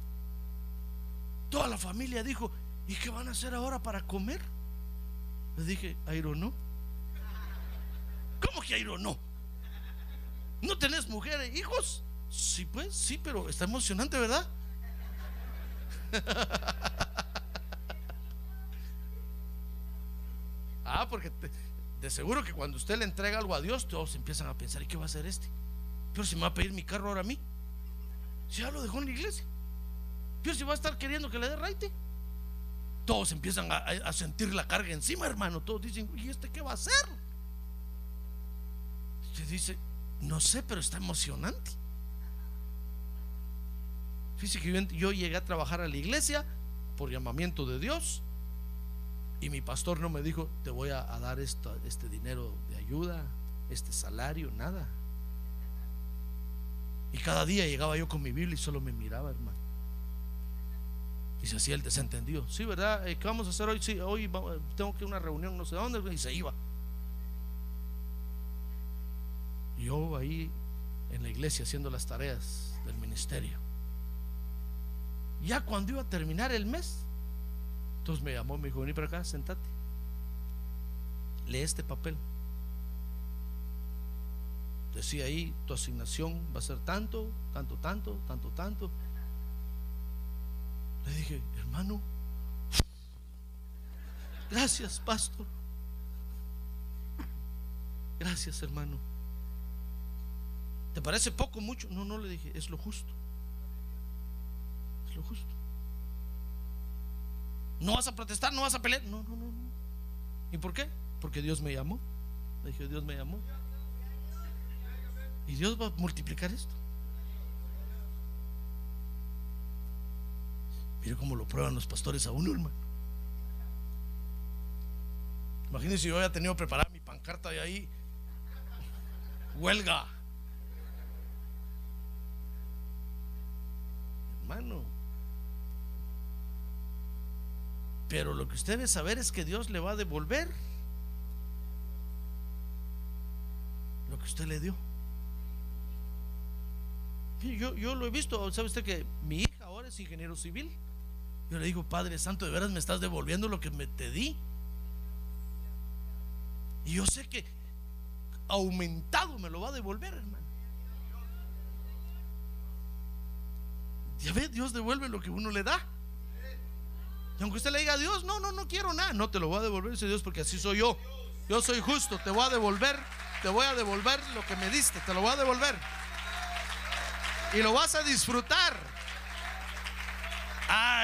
Speaker 2: Toda la familia dijo, ¿y qué van a hacer ahora para comer? Le dije, Airo no. ¿Cómo que Airo no? ¿No tenés mujeres, hijos? Sí, pues, sí, pero está emocionante, ¿verdad? ah, porque de seguro que cuando usted le entrega algo a Dios, todos empiezan a pensar, ¿y qué va a hacer este? Pero si me va a pedir mi carro ahora a mí. Si ya lo dejó en la iglesia. Pero si va a estar queriendo que le dé raite todos empiezan a, sentir la carga encima, hermano. Todos dicen, ¿y este qué va a hacer? Usted dice, no sé, pero está emocionante. Fíjese que yo, llegué a trabajar a la iglesia por llamamiento de Dios y mi pastor no me dijo, te voy a, dar este dinero de ayuda. este salario, nada. Y cada día llegaba yo con mi Biblia y solo me miraba, hermano. Se hacía el desentendido. Sí, ¿verdad? Eh, ¿Qué vamos a hacer hoy? Sí, hoy vamos- tengo que ir a una reunión, no sé dónde, y se iba. Yo ahí en la iglesia haciendo las tareas del ministerio. Ya cuando iba a terminar el mes, entonces me llamó, me dijo, vení para acá, sentate. Lee este papel. Decía ahí, tu asignación va a ser tanto, tanto, tanto, tanto, tanto. Le dije, hermano, gracias, pastor. Gracias, hermano. ¿Te parece poco, mucho? No, no le dije, es lo justo. Es lo justo. No vas a protestar, no vas a pelear. No, no, no, no. ¿Y por qué? Porque Dios me llamó. Le dije, Dios me llamó. Y Dios va a multiplicar esto. Mire cómo lo prueban los pastores a uno, hermano. Imagínense si yo había tenido preparada mi pancarta de ahí. Huelga. Hermano. Pero lo que usted debe saber es que Dios le va a devolver lo que usted le dio. Yo, yo lo he visto, ¿sabe usted que mi hija ahora es ingeniero civil? Yo le digo, Padre Santo, de veras me estás devolviendo lo que me te di. Y yo sé que aumentado me lo va a devolver, hermano. Ya ve, Dios devuelve lo que uno le da. Y aunque usted le diga a Dios, no, no, no quiero nada, no te lo voy a devolver, dice Dios, porque así soy yo. Yo soy justo, te voy a devolver, te voy a devolver lo que me diste, te lo voy a devolver. Y lo vas a disfrutar.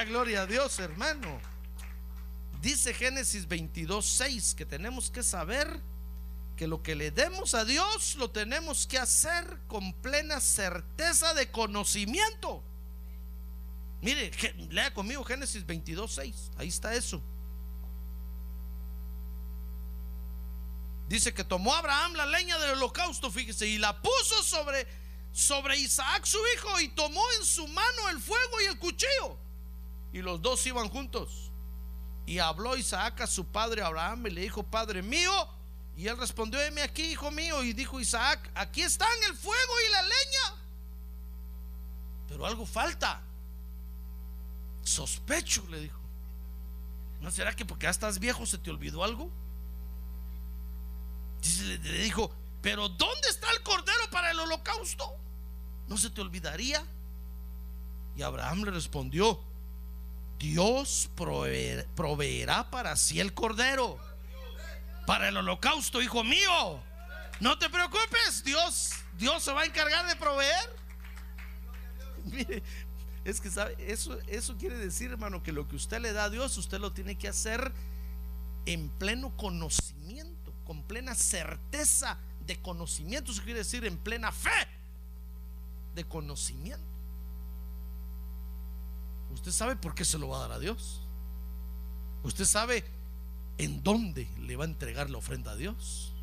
Speaker 2: Gloria a Dios, hermano. Dice Génesis 22, 6 que tenemos que saber que lo que le demos a Dios lo tenemos que hacer con plena certeza de conocimiento. Mire, lea conmigo Génesis 22, 6. Ahí está eso. Dice que tomó Abraham la leña del holocausto, fíjese, y la puso sobre, sobre Isaac su hijo y tomó en su mano el fuego y el cuchillo. Y los dos iban juntos. Y habló Isaac a su padre Abraham y le dijo, Padre mío. Y él respondió, heme aquí, hijo mío. Y dijo Isaac, aquí están el fuego y la leña. Pero algo falta. Sospecho, le dijo. ¿No será que porque ya estás viejo se te olvidó algo? Le dijo, pero ¿dónde está el cordero para el holocausto? ¿No se te olvidaría? Y Abraham le respondió, Dios proveer- proveerá para sí el cordero, para el holocausto, hijo mío. No te preocupes, Dios, Dios se va a encargar de proveer. Mire, es que sabe, eso, eso quiere decir, hermano, que lo que usted le da a Dios, usted lo tiene que hacer en pleno conocimiento, con plena certeza de conocimiento. Eso quiere decir en plena fe de conocimiento. Usted sabe por qué se lo va a dar a Dios. Usted sabe en dónde le va a entregar la ofrenda a Dios.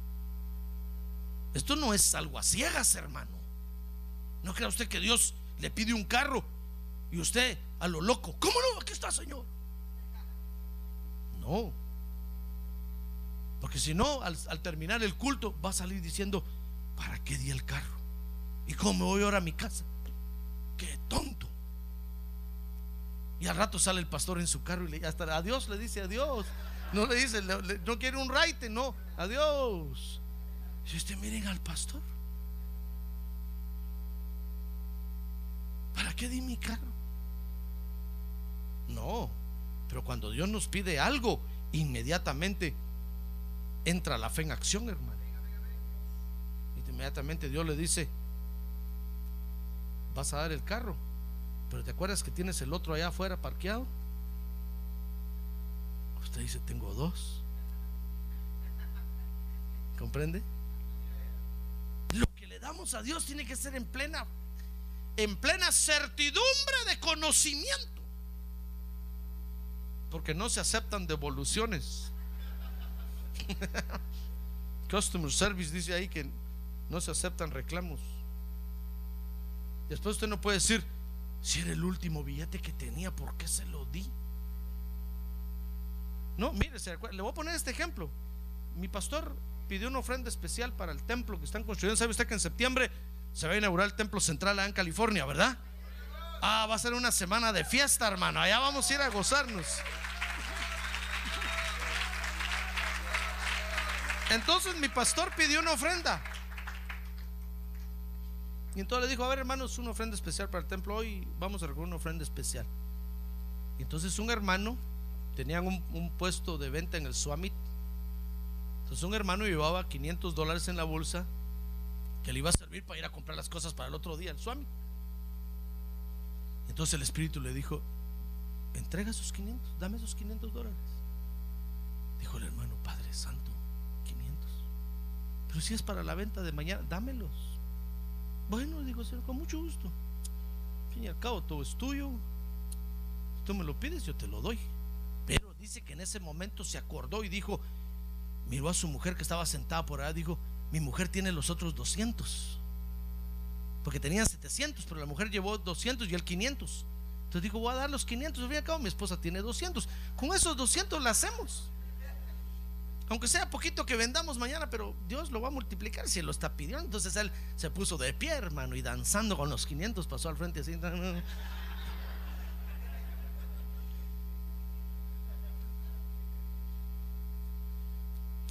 Speaker 2: Esto no es algo a ciegas, hermano. No crea usted que Dios le pide un carro y usted a lo loco, ¿cómo no? Aquí está, Señor. No. Porque si no, al, al terminar el culto, va a salir diciendo, ¿para qué di el carro? ¿Y cómo voy ahora a mi casa? Qué tonto. Y al rato sale el pastor en su carro y le hasta adiós le dice adiós. No le dice, no quiere un raite, no, adiós. Si usted miren al pastor, ¿para qué di mi carro? No, pero cuando Dios nos pide algo, inmediatamente entra la fe en acción, hermano. Inmediatamente Dios le dice, vas a dar el carro, pero ¿te acuerdas que tienes el otro allá afuera parqueado? Usted dice, tengo dos. ¿Comprende? Lo que le damos a Dios tiene que ser en plena en plena certidumbre de conocimiento. Porque no se aceptan devoluciones. customer service dice ahí que no se aceptan reclamos. Después usted no puede decir, si era el último billete que tenía, ¿por qué se lo di? No, mire, le voy a poner este ejemplo. Mi pastor pidió una ofrenda especial para el templo que están construyendo. ¿Sabe usted que en septiembre se va a inaugurar el templo central allá en California, verdad? Ah, va a ser una semana de fiesta, hermano. Allá vamos a ir a gozarnos. Entonces mi pastor pidió una ofrenda. Y entonces le dijo, a ver hermanos, una ofrenda especial para el templo. Hoy vamos a recoger una ofrenda especial. Y entonces un hermano, tenían un, puesto de venta en el Summit. Entonces un hermano llevaba 500 dólares en la bolsa que le iba a servir para ir a comprar las cosas para el otro día, el Summit. Entonces el Espíritu le dijo, entrega esos 500, dame esos 500 dólares. Dijo el hermano, Padre Santo, 500. Pero si es para la venta de mañana, dámelos. Bueno, digo, Señor, con mucho gusto. Al fin y al cabo, todo es tuyo. Si tú me lo pides, yo te lo doy. Pero dice que en ese momento se acordó y dijo, miró a su mujer que estaba sentada por allá, dijo, mi mujer tiene los otros 200. Porque tenían 700, pero la mujer llevó 200 y él 500. Entonces dijo, voy a dar los 500. Al fin y al cabo, mi esposa tiene 200. Con esos 200 la hacemos. Aunque sea poquito que vendamos mañana, pero Dios lo va a multiplicar si lo está pidiendo. Entonces él se puso de pie, hermano, y danzando con los 500 pasó al frente así.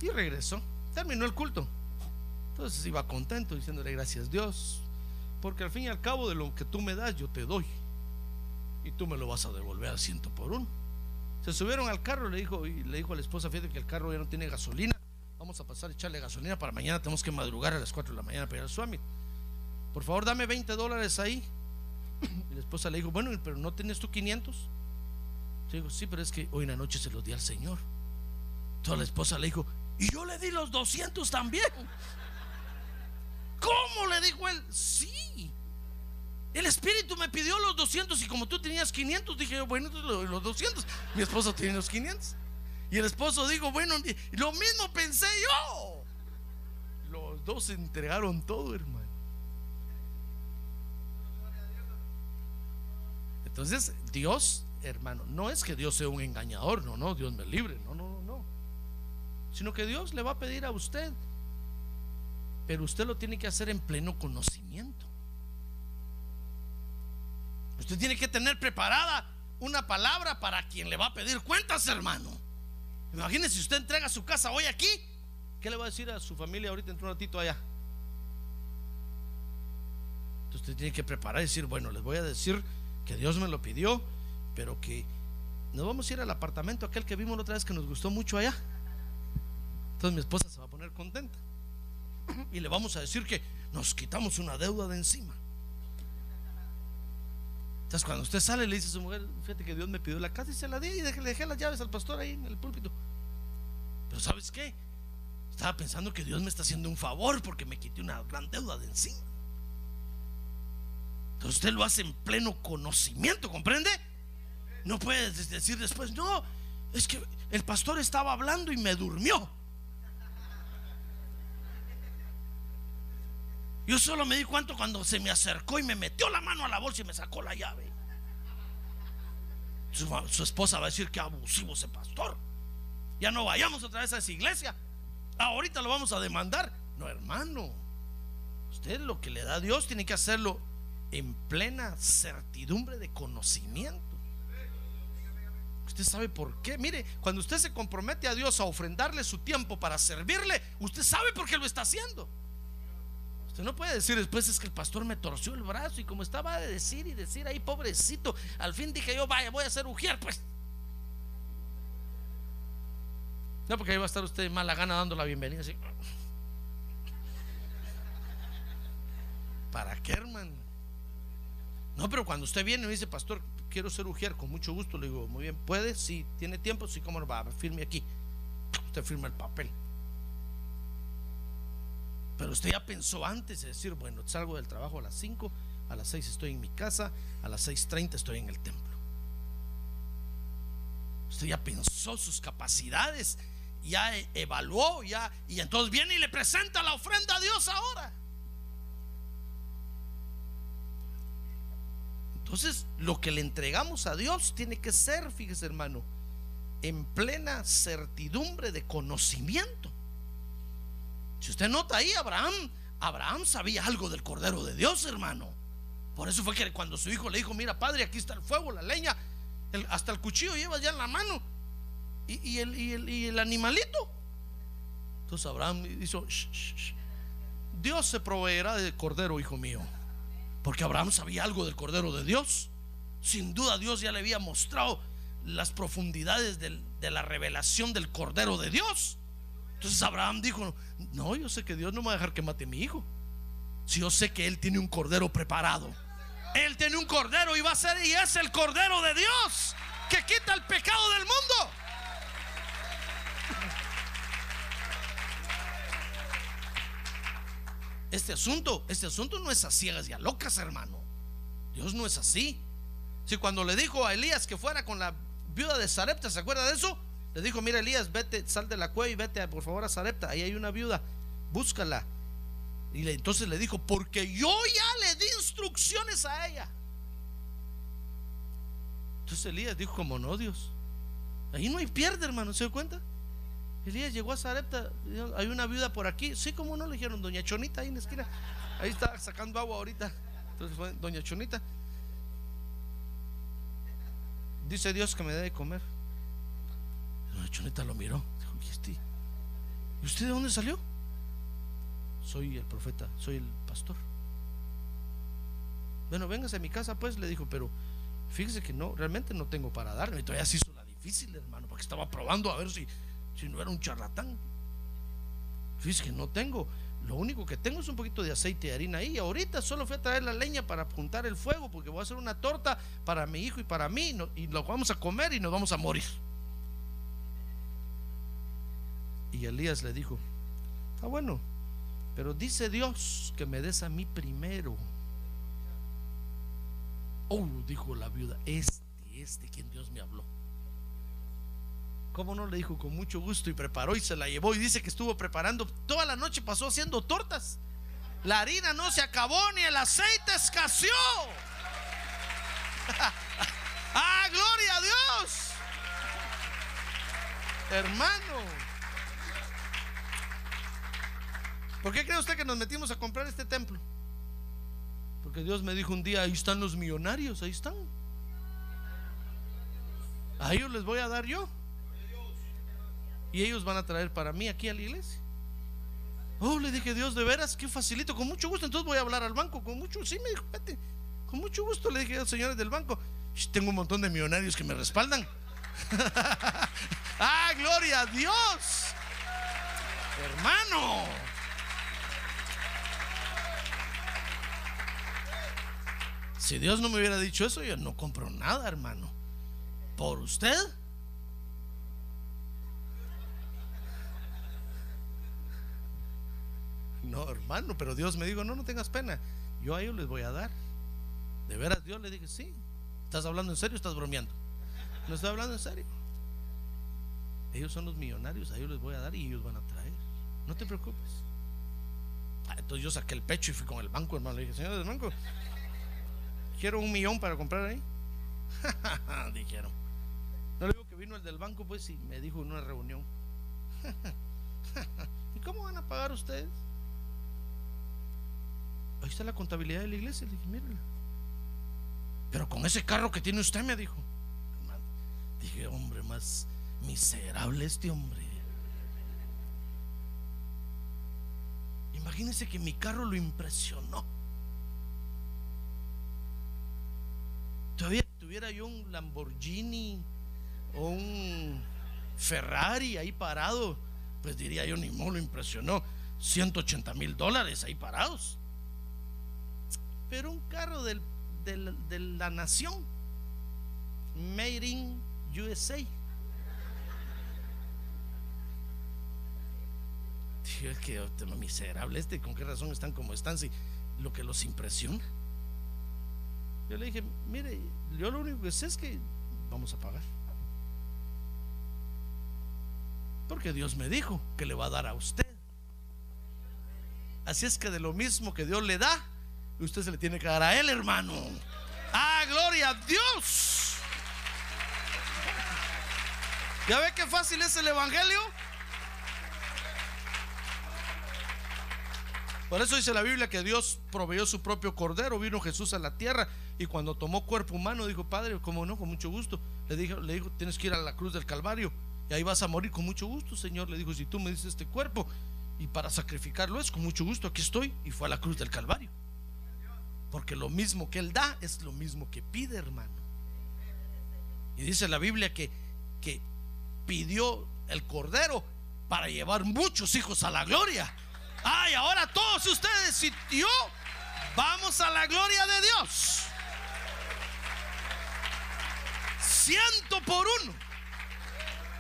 Speaker 2: Y regresó. Terminó el culto. Entonces iba contento diciéndole gracias Dios. Porque al fin y al cabo de lo que tú me das, yo te doy. Y tú me lo vas a devolver a ciento por uno. Se subieron al carro, le dijo, y le dijo a la esposa, fíjate que el carro ya no tiene gasolina. Vamos a pasar a echarle gasolina para mañana. Tenemos que madrugar a las 4 de la mañana para ir al Swami. Por favor, dame 20 dólares ahí. Y la esposa le dijo, bueno, pero ¿no tienes tú 500? Yo digo, sí, pero es que hoy en la noche se los di al Señor. Entonces la esposa le dijo, y yo le di los 200 también. ¿Cómo? Le dijo él, sí. El espíritu me pidió los 200 y como tú tenías 500, dije bueno, los 200. Mi esposo tiene los 500. Y el esposo dijo, bueno, lo mismo pensé yo. Los dos entregaron todo, hermano. Entonces, Dios, hermano, no es que Dios sea un engañador, no, no, Dios me libre, no, no, no, no. Sino que Dios le va a pedir a usted, pero usted lo tiene que hacer en pleno conocimiento. Usted tiene que tener preparada una palabra para quien le va a pedir cuentas, hermano. Imagínese si usted entrega su casa hoy aquí, ¿qué le va a decir a su familia ahorita entre un ratito allá? Entonces usted tiene que preparar y decir, bueno, les voy a decir que Dios me lo pidió, pero que nos vamos a ir al apartamento aquel que vimos la otra vez que nos gustó mucho allá. Entonces mi esposa se va a poner contenta. Y le vamos a decir que nos quitamos una deuda de encima. Entonces, cuando usted sale, le dice a su mujer: Fíjate que Dios me pidió la casa y se la di y le dejé las llaves al pastor ahí en el púlpito. Pero, ¿sabes qué? Estaba pensando que Dios me está haciendo un favor porque me quité una gran deuda de encima. Entonces, usted lo hace en pleno conocimiento, ¿comprende? No puede decir después: No, es que el pastor estaba hablando y me durmió. Yo solo me di cuenta cuando se me acercó y me metió la mano a la bolsa y me sacó la llave. Su, esposa va a decir que abusivo ese pastor. Ya no vayamos otra vez a esa iglesia. Ahorita lo vamos a demandar. No, hermano. Usted lo que le da a Dios tiene que hacerlo en plena certidumbre de conocimiento. Usted sabe por qué. Mire, cuando usted se compromete a Dios a ofrendarle su tiempo para servirle, usted sabe por qué lo está haciendo. Usted no puede decir después es que el pastor me torció el brazo y como estaba de decir y decir ahí, pobrecito, al fin dije yo, vaya, voy a hacer ujier, pues. No, porque ahí va a estar usted mala gana dando la bienvenida así. ¿Para qué, hermano? No, pero cuando usted viene y me dice, pastor, quiero ser ujier, con mucho gusto, le digo, muy bien, ¿puede? Si tiene tiempo, sí, cómo no va, firme aquí. Usted firma el papel. Pero usted ya pensó antes de decir, bueno, salgo del trabajo a las 5, a las 6 estoy en mi casa, a las 6.30 estoy en el templo. Usted ya pensó sus capacidades ya e- evaluó, ya, y entonces viene y le presenta la ofrenda a Dios ahora. Entonces, lo que le entregamos a Dios tiene que ser, fíjese hermano, en plena certidumbre de conocimiento. Si usted nota ahí, Abraham, Abraham sabía algo del Cordero de Dios, hermano. Por eso fue que cuando su hijo le dijo, mira, padre, aquí está el fuego, la leña, el- hasta el cuchillo lleva ya en la mano. Y, el, animalito. Entonces Abraham hizo, "Shh, shh, shh. Dios se proveerá de cordero, hijo mío. Porque Abraham sabía algo del cordero de Dios. Sin duda Dios ya le había mostrado las profundidades del- de la revelación del cordero de Dios. Entonces Abraham dijo, no, yo sé que Dios no me va a dejar que mate a mi hijo. Si yo sé que Él tiene un cordero preparado. Él tiene un cordero y va a ser y es el cordero de Dios que quita el pecado del mundo. Este asunto, este asunto no es a ciegas y a locas, hermano. Dios no es así. Si cuando le dijo a Elías que fuera con la viuda de Sarepta, ¿se acuerda de eso? Le dijo, mira Elías, vete, sal de la cueva y vete por favor a Sarepta. Ahí hay una viuda, búscala. Y entonces le dijo, porque yo ya le di instrucciones a ella. Entonces Elías dijo, como no, Dios. Ahí no hay pierde, hermano, ¿se dio cuenta? Elías llegó a Sarepta, hay una viuda por aquí. Sí, como no le dijeron, doña Chonita ahí en la esquina. Ahí está sacando agua ahorita. Entonces fue doña Chonita. Dice Dios que me dé de comer. Doña Chonita lo miró. Dijo, ¿y este? ¿Y usted de dónde salió? Soy el profeta, soy el pastor. Bueno, véngase a mi casa, pues, le dijo, pero fíjese que no, realmente no tengo para darme. Y todavía se hizo la difícil, hermano, porque estaba probando a ver si, si no era un charlatán. Fíjese que no tengo. Lo único que tengo es un poquito de aceite y harina ahí. Ahorita solo fui a traer la leña para juntar el fuego, porque voy a hacer una torta para mi hijo y para mí, y lo vamos a comer y nos vamos a morir. Y Elías le dijo, está bueno, pero dice Dios que me des a mí primero. Oh, dijo la viuda, este, este quien Dios me habló. ¿Cómo no le dijo con mucho gusto y preparó y se la llevó y dice que estuvo preparando toda la noche pasó haciendo tortas. La harina no se acabó ni el aceite escaseó. ah, gloria a Dios. Hermano. ¿Por qué cree usted que nos metimos a comprar este templo? Porque Dios me dijo un día, ahí están los millonarios, ahí están. A ellos les voy a dar yo. Y ellos van a traer para mí aquí a la iglesia. Oh, le dije, Dios, de veras, qué facilito, con mucho gusto. Entonces voy a hablar al banco, con mucho, sí, me dijo, vete, con mucho gusto. Le dije a los señores del banco, "Sh, tengo un montón de millonarios que me respaldan. ah, gloria a Dios, hermano. Si Dios no me hubiera dicho eso, yo no compro nada, hermano. ¿Por usted? No, hermano, pero Dios me dijo, no, no tengas pena. Yo a ellos les voy a dar. De veras, Dios le dije, sí. ¿Estás hablando en serio o estás bromeando? No estoy hablando en serio. Ellos son los millonarios, a ellos les voy a dar y ellos van a traer. No te preocupes. Ah, entonces yo saqué el pecho y fui con el banco, hermano. Le dije, señor del banco, quiero un millón para comprar ahí. Dijeron. No le digo que vino el del banco, pues, y me dijo en una reunión. ¿Y cómo van a pagar ustedes? Ahí está la contabilidad de la iglesia. Le dije, mírala. Pero con ese carro que tiene usted, me dijo. Dije, hombre, más miserable este hombre. Imagínense que mi carro lo impresionó. Todavía tuviera yo un Lamborghini o un Ferrari ahí parado, pues diría yo, ni modo lo impresionó. 180 mil dólares ahí parados. Pero un carro de la nación, Made in USA. Tío, que miserable este, ¿con qué razón están como están? Si lo que los impresiona. Yo le dije, mire, yo lo único que sé es que vamos a pagar. Porque Dios me dijo que le va a dar a usted. Así es que de lo mismo que Dios le da, usted se le tiene que dar a Él, hermano. ¡Ah, gloria a Dios! ¿Ya ve qué fácil es el Evangelio? Por eso dice la Biblia que Dios proveyó su propio cordero, vino Jesús a la tierra y cuando tomó cuerpo humano dijo, Padre, como no, con mucho gusto. Le dijo, le dijo, tienes que ir a la cruz del Calvario y ahí vas a morir con mucho gusto, Señor. Le dijo, si tú me dices este cuerpo y para sacrificarlo es con mucho gusto, aquí estoy. Y fue a la cruz del Calvario. Porque lo mismo que Él da es lo mismo que pide, hermano. Y dice la Biblia que, que pidió el cordero para llevar muchos hijos a la gloria. Ay, ahora todos ustedes y yo vamos a la gloria de Dios. Ciento por uno.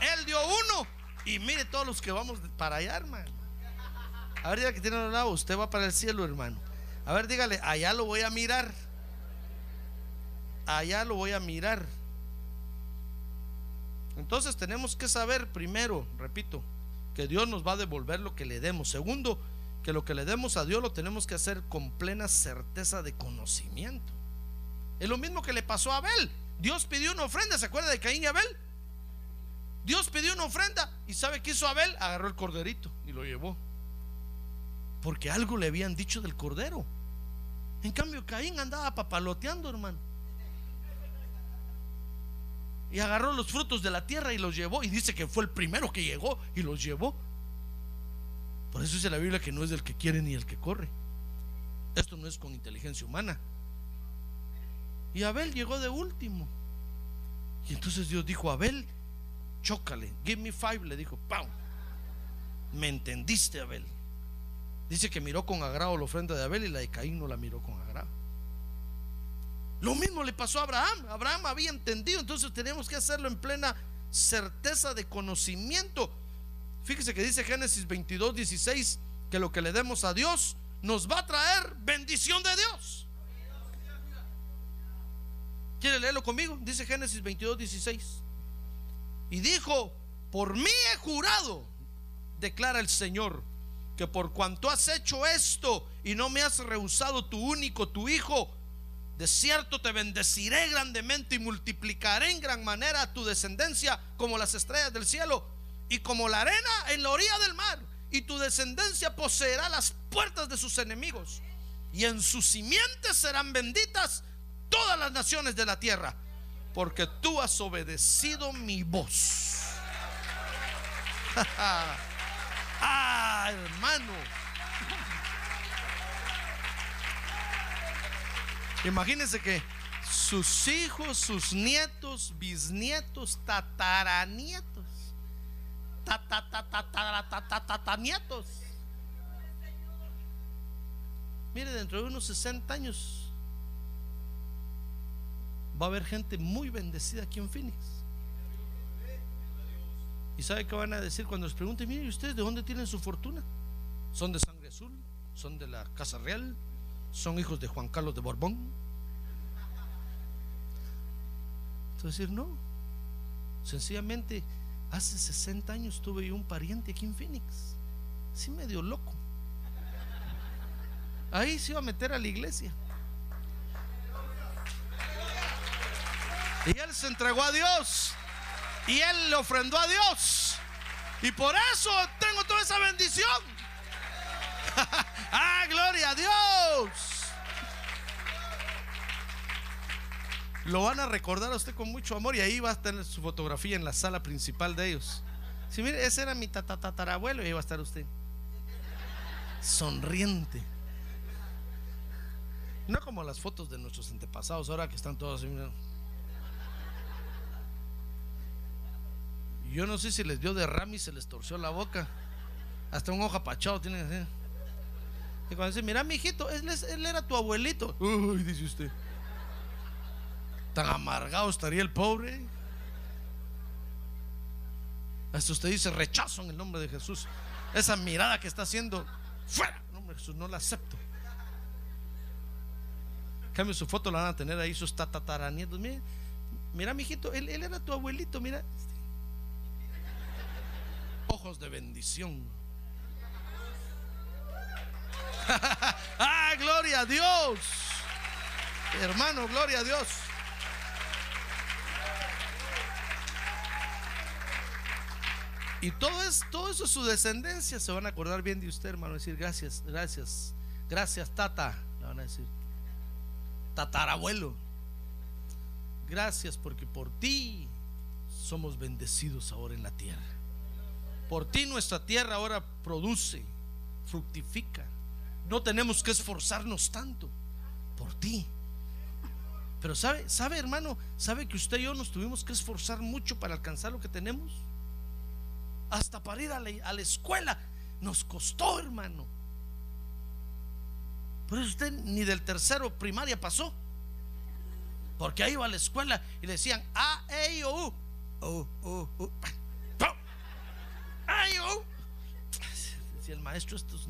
Speaker 2: Él dio uno. Y mire todos los que vamos para allá, hermano. A ver, diga que tiene un lado. Usted va para el cielo, hermano. A ver, dígale, allá lo voy a mirar. Allá lo voy a mirar. Entonces tenemos que saber primero, repito, que Dios nos va a devolver lo que le demos. Segundo, que lo que le demos a Dios lo tenemos que hacer con plena certeza de conocimiento. Es lo mismo que le pasó a Abel. Dios pidió una ofrenda, ¿se acuerda de Caín y Abel? Dios pidió una ofrenda y ¿sabe qué hizo Abel? Agarró el corderito y lo llevó. Porque algo le habían dicho del cordero. En cambio, Caín andaba papaloteando, hermano. Y agarró los frutos de la tierra y los llevó. Y dice que fue el primero que llegó y los llevó. Por eso dice la Biblia que no es del que quiere ni el que corre. Esto no es con inteligencia humana. Y Abel llegó de último. Y entonces Dios dijo, Abel, chócale, give me five, le dijo, ¡pam! Me entendiste, Abel. Dice que miró con agrado la ofrenda de Abel y la de Caín no la miró con agrado. Lo mismo le pasó a Abraham. Abraham había entendido, entonces tenemos que hacerlo en plena certeza de conocimiento. Fíjese que dice Génesis 22, 16, que lo que le demos a Dios nos va a traer bendición de Dios. ¿Quiere leerlo conmigo? Dice Génesis 22, 16. Y dijo, por mí he jurado, declara el Señor, que por cuanto has hecho esto y no me has rehusado tu único, tu hijo, de cierto te bendeciré grandemente y multiplicaré en gran manera tu descendencia como las estrellas del cielo y como la arena en la orilla del mar. Y tu descendencia poseerá las puertas de sus enemigos. Y en sus simientes serán benditas todas las naciones de la tierra. Porque tú has obedecido mi voz. ah, hermano. Imagínense que sus hijos, sus nietos, bisnietos, tataranietos, tatatatatatatatatanietos. Mire, dentro de unos 60 años va a haber gente muy bendecida aquí en Phoenix. ¿Y sabe qué van a decir cuando les pregunten? Mire, ¿y ustedes de dónde tienen su fortuna? ¿Son de sangre azul? ¿Son de la Casa Real? ¿Son hijos de Juan Carlos de Borbón? Entonces decir, no. Sencillamente, hace 60 años tuve yo un pariente aquí en Phoenix. Sí, medio loco. Ahí se iba a meter a la iglesia. Y él se entregó a Dios. Y él le ofrendó a Dios. Y por eso tengo toda esa bendición. ah, gloria a Dios. Lo van a recordar a usted con mucho amor y ahí va a tener su fotografía en la sala principal de ellos. Si mire, ese era mi tatatarabuelo y ahí va a estar usted. Sonriente. No como las fotos de nuestros antepasados ahora que están todos así. Yo no sé si les dio derrame y se les torció la boca. Hasta un ojo apachado tienen así. Y cuando dice, mira, mi hijito, él, él era tu abuelito. Uy, dice usted. Tan amargado estaría el pobre. Hasta usted dice rechazo en el nombre de Jesús. Esa mirada que está haciendo, fuera. En el nombre de Jesús, no la acepto. Cambio su foto, la van a tener ahí sus tatataranietos. Mira, mira, mijito, él, él era tu abuelito, mira. ojos de bendición. ah, gloria a Dios. Hermano, gloria a Dios. Y todo, es, todo eso, su descendencia, se van a acordar bien de usted, hermano. Decir gracias, gracias, gracias, tata. Le van a decir, tatarabuelo. Gracias porque por ti somos bendecidos ahora en la tierra. Por ti nuestra tierra ahora produce, fructifica. No tenemos que esforzarnos tanto. Por ti. Pero sabe, sabe hermano, sabe que usted y yo nos tuvimos que esforzar mucho para alcanzar lo que tenemos hasta para ir a la, escuela. Nos costó, hermano. Por eso usted ni del tercero primaria pasó. Porque ahí iba a la escuela y le decían A, E, O, U. O, O, A, E. Decía el maestro, estos.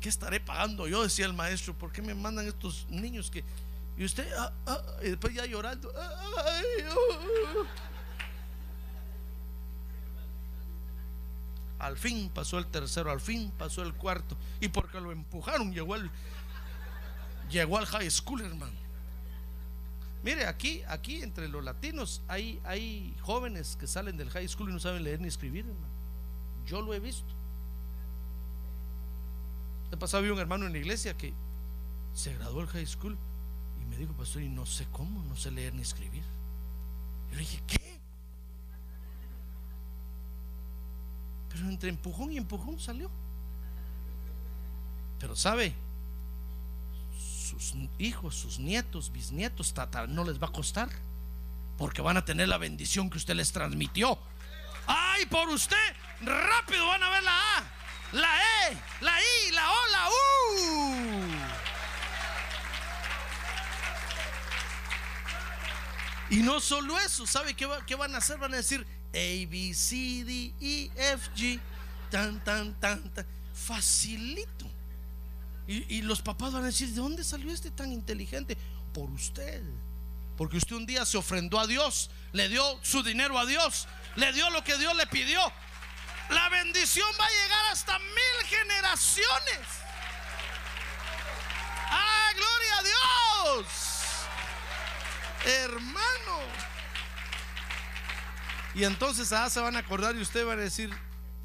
Speaker 2: ¿Qué estaré pagando yo? Decía el maestro. ¿Por qué me mandan estos niños que.? Y usted, ah, ah, y después ya llorando. Ay, Al fin pasó el tercero, al fin pasó el cuarto. Y porque lo empujaron, llegó al, llegó high school, hermano. Mire, aquí, aquí entre los latinos hay, hay jóvenes que salen del high school y no saben leer ni escribir, hermano. Yo lo he visto. De pasado había un hermano en la iglesia que se graduó del high school y me dijo, pastor, y no sé cómo, no sé leer ni escribir. Y le dije, ¿qué? Pero entre empujón y empujón salió. Pero sabe, sus hijos, sus nietos, bisnietos, no les va a costar. Porque van a tener la bendición que usted les transmitió. ¡Ay, por usted! Rápido van a ver la A, la E, la I, la O, la U. Y no solo eso, ¿sabe qué van a hacer? Van a decir, a, B, C, D, E, F, G. Tan, tan, tan, tan. Facilito. Y, los papás van a decir, ¿de dónde salió este tan inteligente? Por usted. Porque usted un día se ofrendó a Dios, le dio su dinero a Dios, le dio lo que Dios le pidió. La bendición va a llegar hasta mil generaciones. ¡Ah, gloria a Dios! Hermano. Y entonces ah, se van a acordar y usted va a decir,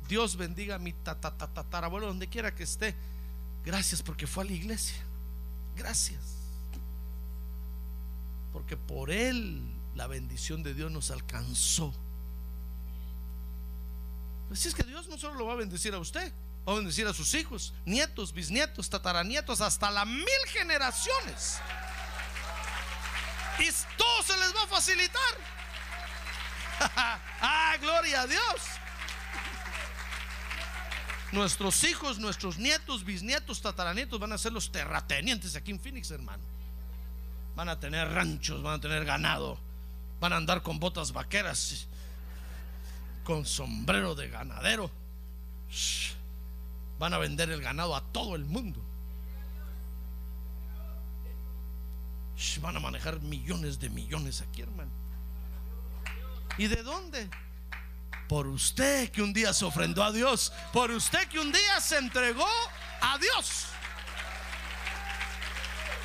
Speaker 2: Dios bendiga a mi tatarabuelo donde quiera que esté. Gracias porque fue a la iglesia. Gracias. Porque por él la bendición de Dios nos alcanzó. Así es que Dios no solo lo va a bendecir a usted, va a bendecir a sus hijos, nietos, bisnietos, tataranietos, hasta las mil generaciones. Y todo se les va a facilitar. ah, gloria a Dios. Nuestros hijos, nuestros nietos, bisnietos, tataranietos van a ser los terratenientes aquí en Phoenix, hermano. Van a tener ranchos, van a tener ganado, van a andar con botas vaqueras, con sombrero de ganadero. Van a vender el ganado a todo el mundo. Van a manejar millones de millones aquí, hermano. ¿Y de dónde? Por usted que un día se ofrendó a Dios. Por usted que un día se entregó a Dios.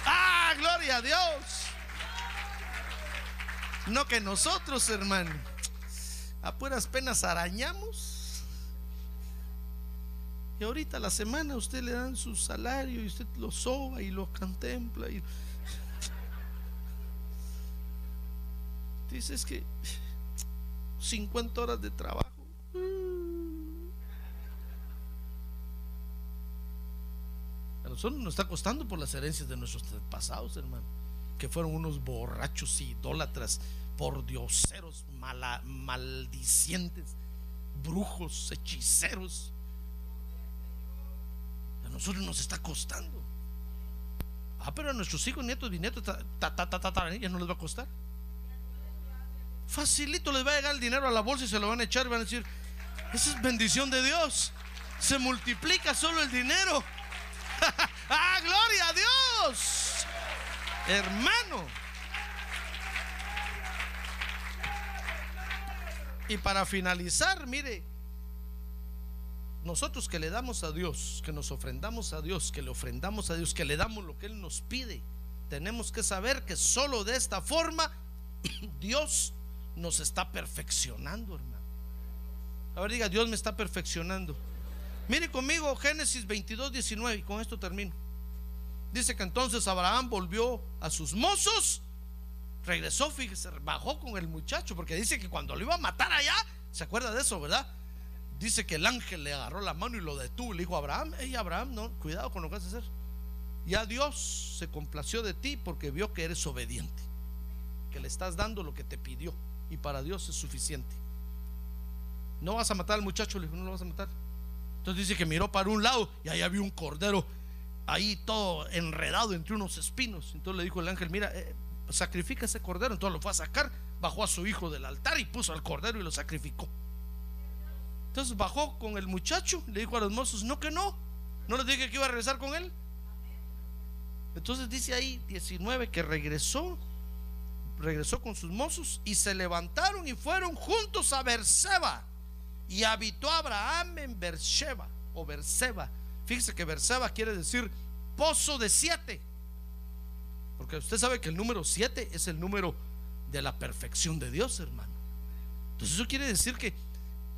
Speaker 2: Ah, gloria a Dios. No que nosotros, hermano, a puras penas arañamos. Y ahorita la semana usted le dan su salario y usted lo soba y lo contempla. Y... Dices que 50 horas de trabajo. A nosotros nos está costando por las herencias de nuestros pasados, hermano. Que fueron unos borrachos idólatras, por dioseros, maldicientes, brujos, hechiceros. A nosotros nos está costando. Ah, pero a nuestros hijos, nietos, bisnietos, ya no les va a costar. Facilito les va a llegar el dinero a la bolsa y se lo van a echar y van a decir, esa es bendición de Dios. Se multiplica solo el dinero. ¡Ah, gloria a Dios! Hermano. Y para finalizar, mire, nosotros que le damos a Dios, que nos ofrendamos a Dios, que le ofrendamos a Dios, que le damos lo que Él nos pide, tenemos que saber que solo de esta forma Dios nos está perfeccionando, hermano. A ver, diga, Dios me está perfeccionando. Mire conmigo Génesis 22, 19, y con esto termino. Dice que entonces Abraham volvió a sus mozos, regresó, fíjese, bajó con el muchacho, porque dice que cuando lo iba a matar allá, ¿se acuerda de eso, verdad? Dice que el ángel le agarró la mano y lo detuvo. Le dijo a Abraham, hey Abraham, no, cuidado con lo que vas a hacer. Ya Dios se complació de ti porque vio que eres obediente, que le estás dando lo que te pidió y para Dios es suficiente. No vas a matar al muchacho, le dijo, no lo vas a matar. Entonces dice que miró para un lado y ahí había un cordero ahí todo enredado entre unos espinos. Entonces le dijo el ángel, mira, eh, sacrifica ese cordero. Entonces lo fue a sacar, bajó a su hijo del altar y puso al cordero y lo sacrificó. Entonces bajó con el muchacho, le dijo a los mozos, no que no, no les dije que iba a regresar con él. Entonces dice ahí 19 que regresó, regresó con sus mozos y se levantaron y fueron juntos a Berseba. Y habitó Abraham en Berseba o Berseba. Fíjese que Berseba quiere decir pozo de siete. Porque usted sabe que el número siete es el número de la perfección de Dios, hermano. Entonces eso quiere decir que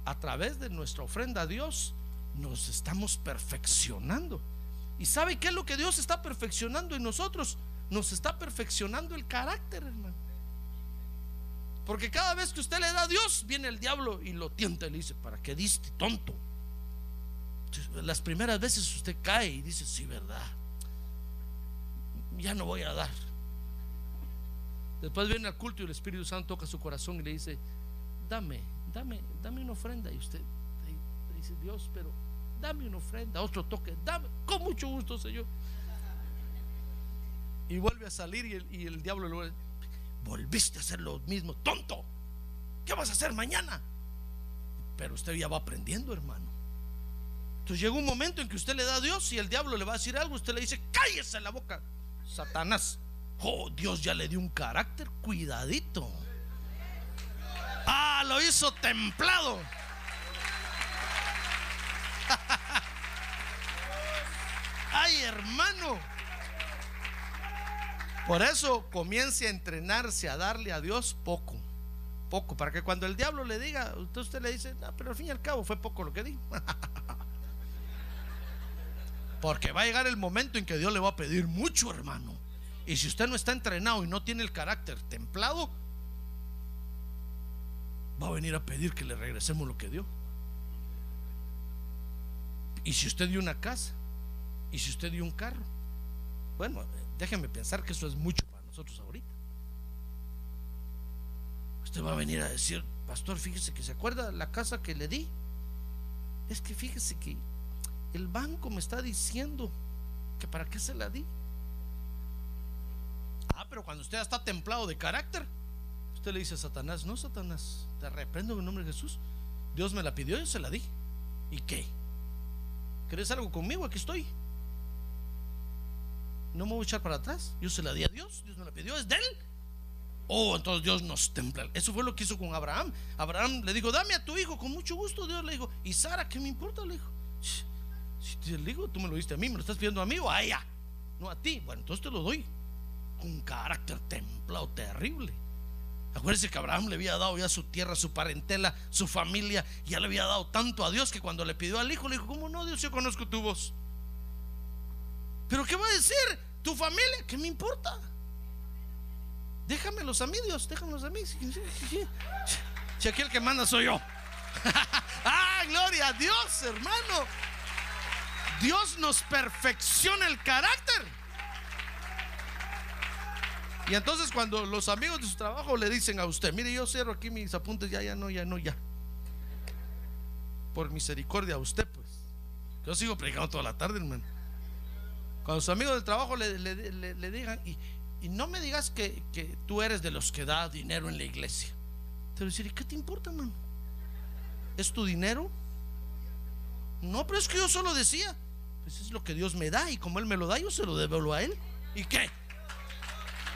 Speaker 2: a través de nuestra ofrenda a Dios nos estamos perfeccionando. ¿Y sabe qué es lo que Dios está perfeccionando en nosotros? Nos está perfeccionando el carácter, hermano. Porque cada vez que usted le da a Dios, viene el diablo y lo tienta y le dice, ¿para qué diste, tonto? Las primeras veces usted cae y dice, sí, verdad. Ya no voy a dar. Después viene al culto y el Espíritu Santo toca su corazón y le dice, dame, dame, dame una ofrenda. Y usted le dice, Dios, pero dame una ofrenda. Otro toque, dame, con mucho gusto, Señor. Y vuelve a salir y el, diablo le volviste a hacer lo mismo, tonto. ¿Qué vas a hacer mañana? Pero usted ya va aprendiendo, hermano. Entonces llega un momento en que usted le da a Dios y el diablo le va a decir algo, usted le dice, cállese la boca, Satanás. Oh, Dios ya le dio un carácter, cuidadito. Ah, lo hizo templado. Ay, hermano. Por eso comience a entrenarse a darle a Dios poco, poco, para que cuando el diablo le diga, usted, usted le dice, pero al fin y al cabo fue poco lo que di. Porque va a llegar el momento en que Dios le va a pedir mucho, hermano. Y si usted no está entrenado y no tiene el carácter templado, va a venir a pedir que le regresemos lo que dio. Y si usted dio una casa, y si usted dio un carro, bueno, déjeme pensar que eso es mucho para nosotros ahorita. Usted va a venir a decir, pastor, fíjese que se acuerda la casa que le di. Es que fíjese que el banco me está diciendo que para qué se la di. Ah, pero cuando usted está templado de carácter, usted le dice a Satanás, no, Satanás, te reprendo en el nombre de Jesús. Dios me la pidió, yo se la di. ¿Y qué? ¿Querés algo conmigo? Aquí estoy. No me voy a echar para atrás. Yo se la di a Dios, Dios me la pidió, es de él. Oh, entonces Dios nos templa. Eso fue lo que hizo con Abraham. Abraham le dijo, dame a tu hijo, con mucho gusto. Dios le dijo, ¿y Sara qué me importa? Le dijo, si te digo, tú me lo diste a mí, me lo estás pidiendo a mí o a ella, no a ti. Bueno, entonces te lo doy. Con un carácter templado terrible. Acuérdense que Abraham le había dado ya su tierra, su parentela, su familia, ya le había dado tanto a Dios que cuando le pidió al hijo, le dijo, ¿cómo no, Dios? Yo conozco tu voz. ¿Pero qué va a decir? ¿Tu familia? ¿Qué me importa? Déjamelos a mí, Dios, déjamelos a mí. Si aquí el que manda soy yo. ah, gloria a Dios, hermano. Dios nos perfecciona el carácter. Y entonces cuando los amigos de su trabajo le dicen a usted, mire, yo cierro aquí mis apuntes, ya, ya no, ya no, ya. Por misericordia a usted, pues. Yo sigo predicando toda la tarde, hermano. Cuando sus amigos del trabajo le, le, le, digan, y, y, no me digas que, que, tú eres de los que da dinero en la iglesia. Te voy a decir, ¿y qué te importa, hermano? ¿Es tu dinero? No, pero es que yo solo decía, pues es lo que Dios me da y como Él me lo da, yo se lo devuelvo a Él. ¿Y qué?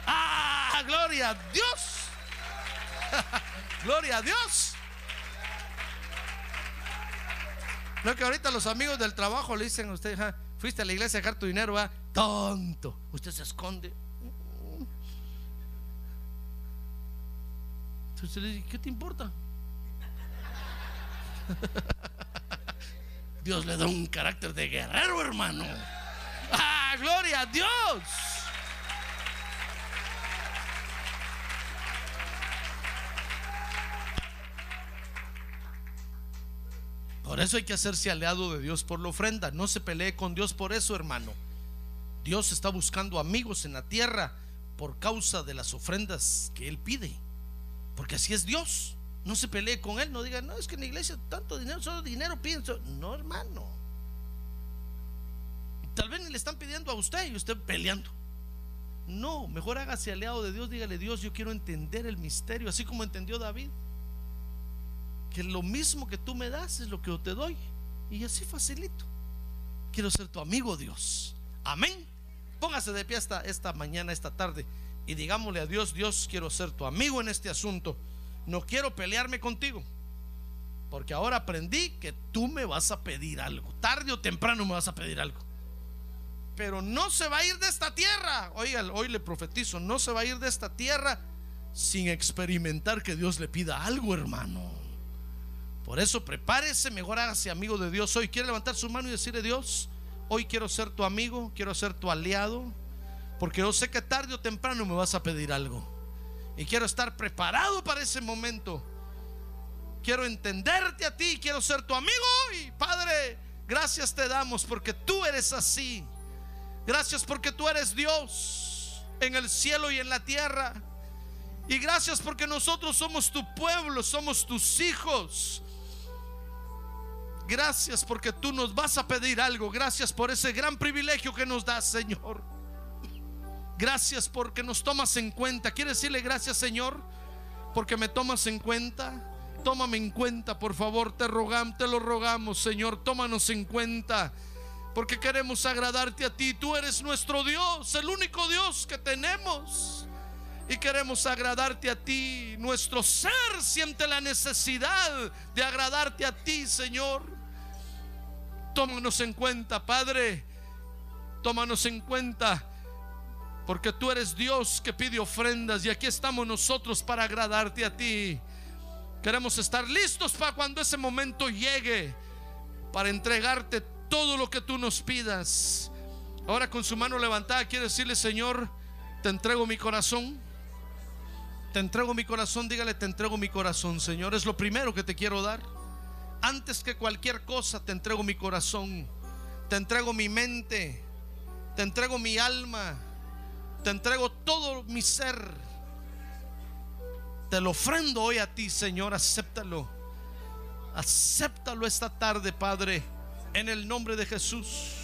Speaker 2: ¡Ah! ¡Gloria a Dios! ¡Gloria a Dios! No que ahorita los amigos del trabajo le dicen a usted, "Ja, fuiste a la iglesia a dejar tu dinero, va, tonto. Usted se esconde. Entonces le dice, ¿qué te importa? Dios le da un carácter de guerrero, hermano. ¡Ah, gloria a Dios! Por eso hay que hacerse aliado de Dios por la ofrenda. No se pelee con Dios por eso, hermano. Dios está buscando amigos en la tierra por causa de las ofrendas que Él pide. Porque así es Dios. No se pelee con Él. No diga, no, es que en la iglesia tanto dinero, solo dinero pienso. No, hermano. Tal vez le están pidiendo a usted y usted peleando. No, mejor hágase aliado de Dios. Dígale, Dios, yo quiero entender el misterio, así como entendió David que lo mismo que tú me das es lo que yo te doy. Y así facilito. Quiero ser tu amigo, Dios. Amén. Póngase de pie esta, esta mañana, esta tarde, y digámosle a Dios, Dios, quiero ser tu amigo en este asunto. No quiero pelearme contigo. Porque ahora aprendí que tú me vas a pedir algo. Tarde o temprano me vas a pedir algo. Pero no se va a ir de esta tierra. Oiga, hoy le profetizo, no se va a ir de esta tierra sin experimentar que Dios le pida algo, hermano. Por eso prepárese, mejor hágase amigo de Dios hoy. Quiere levantar su mano y decirle, Dios, hoy quiero ser tu amigo, quiero ser tu aliado, porque yo sé que tarde o temprano me vas a pedir algo. Y quiero estar preparado para ese momento. Quiero entenderte a ti, quiero ser tu amigo. Y Padre, gracias te damos porque tú eres así. Gracias porque tú eres Dios en el cielo y en la tierra. Y gracias porque nosotros somos tu pueblo, somos tus hijos. Gracias porque tú nos vas a pedir algo. Gracias por ese gran privilegio que nos das, Señor. Gracias porque nos tomas en cuenta. ¿Quiere decirle gracias, Señor? Porque me tomas en cuenta. Tómame en cuenta, por favor. Te rogamos, te lo rogamos, Señor. Tómanos en cuenta. Porque queremos agradarte a ti. Tú eres nuestro Dios, el único Dios que tenemos. Y queremos agradarte a ti. Nuestro ser siente la necesidad de agradarte a ti, Señor. Tómanos en cuenta, Padre. Tómanos en cuenta. Porque tú eres Dios que pide ofrendas y aquí estamos nosotros para agradarte a ti. Queremos estar listos para cuando ese momento llegue, para entregarte todo lo que tú nos pidas. Ahora con su mano levantada quiere decirle, Señor, te entrego mi corazón. Te entrego mi corazón, dígale, te entrego mi corazón, Señor. Es lo primero que te quiero dar. Antes que cualquier cosa te entrego mi corazón, te entrego mi mente, te entrego mi alma, te entrego todo mi ser. Te lo ofrendo hoy a ti, Señor, acéptalo. Acéptalo esta tarde, Padre, en el nombre de Jesús.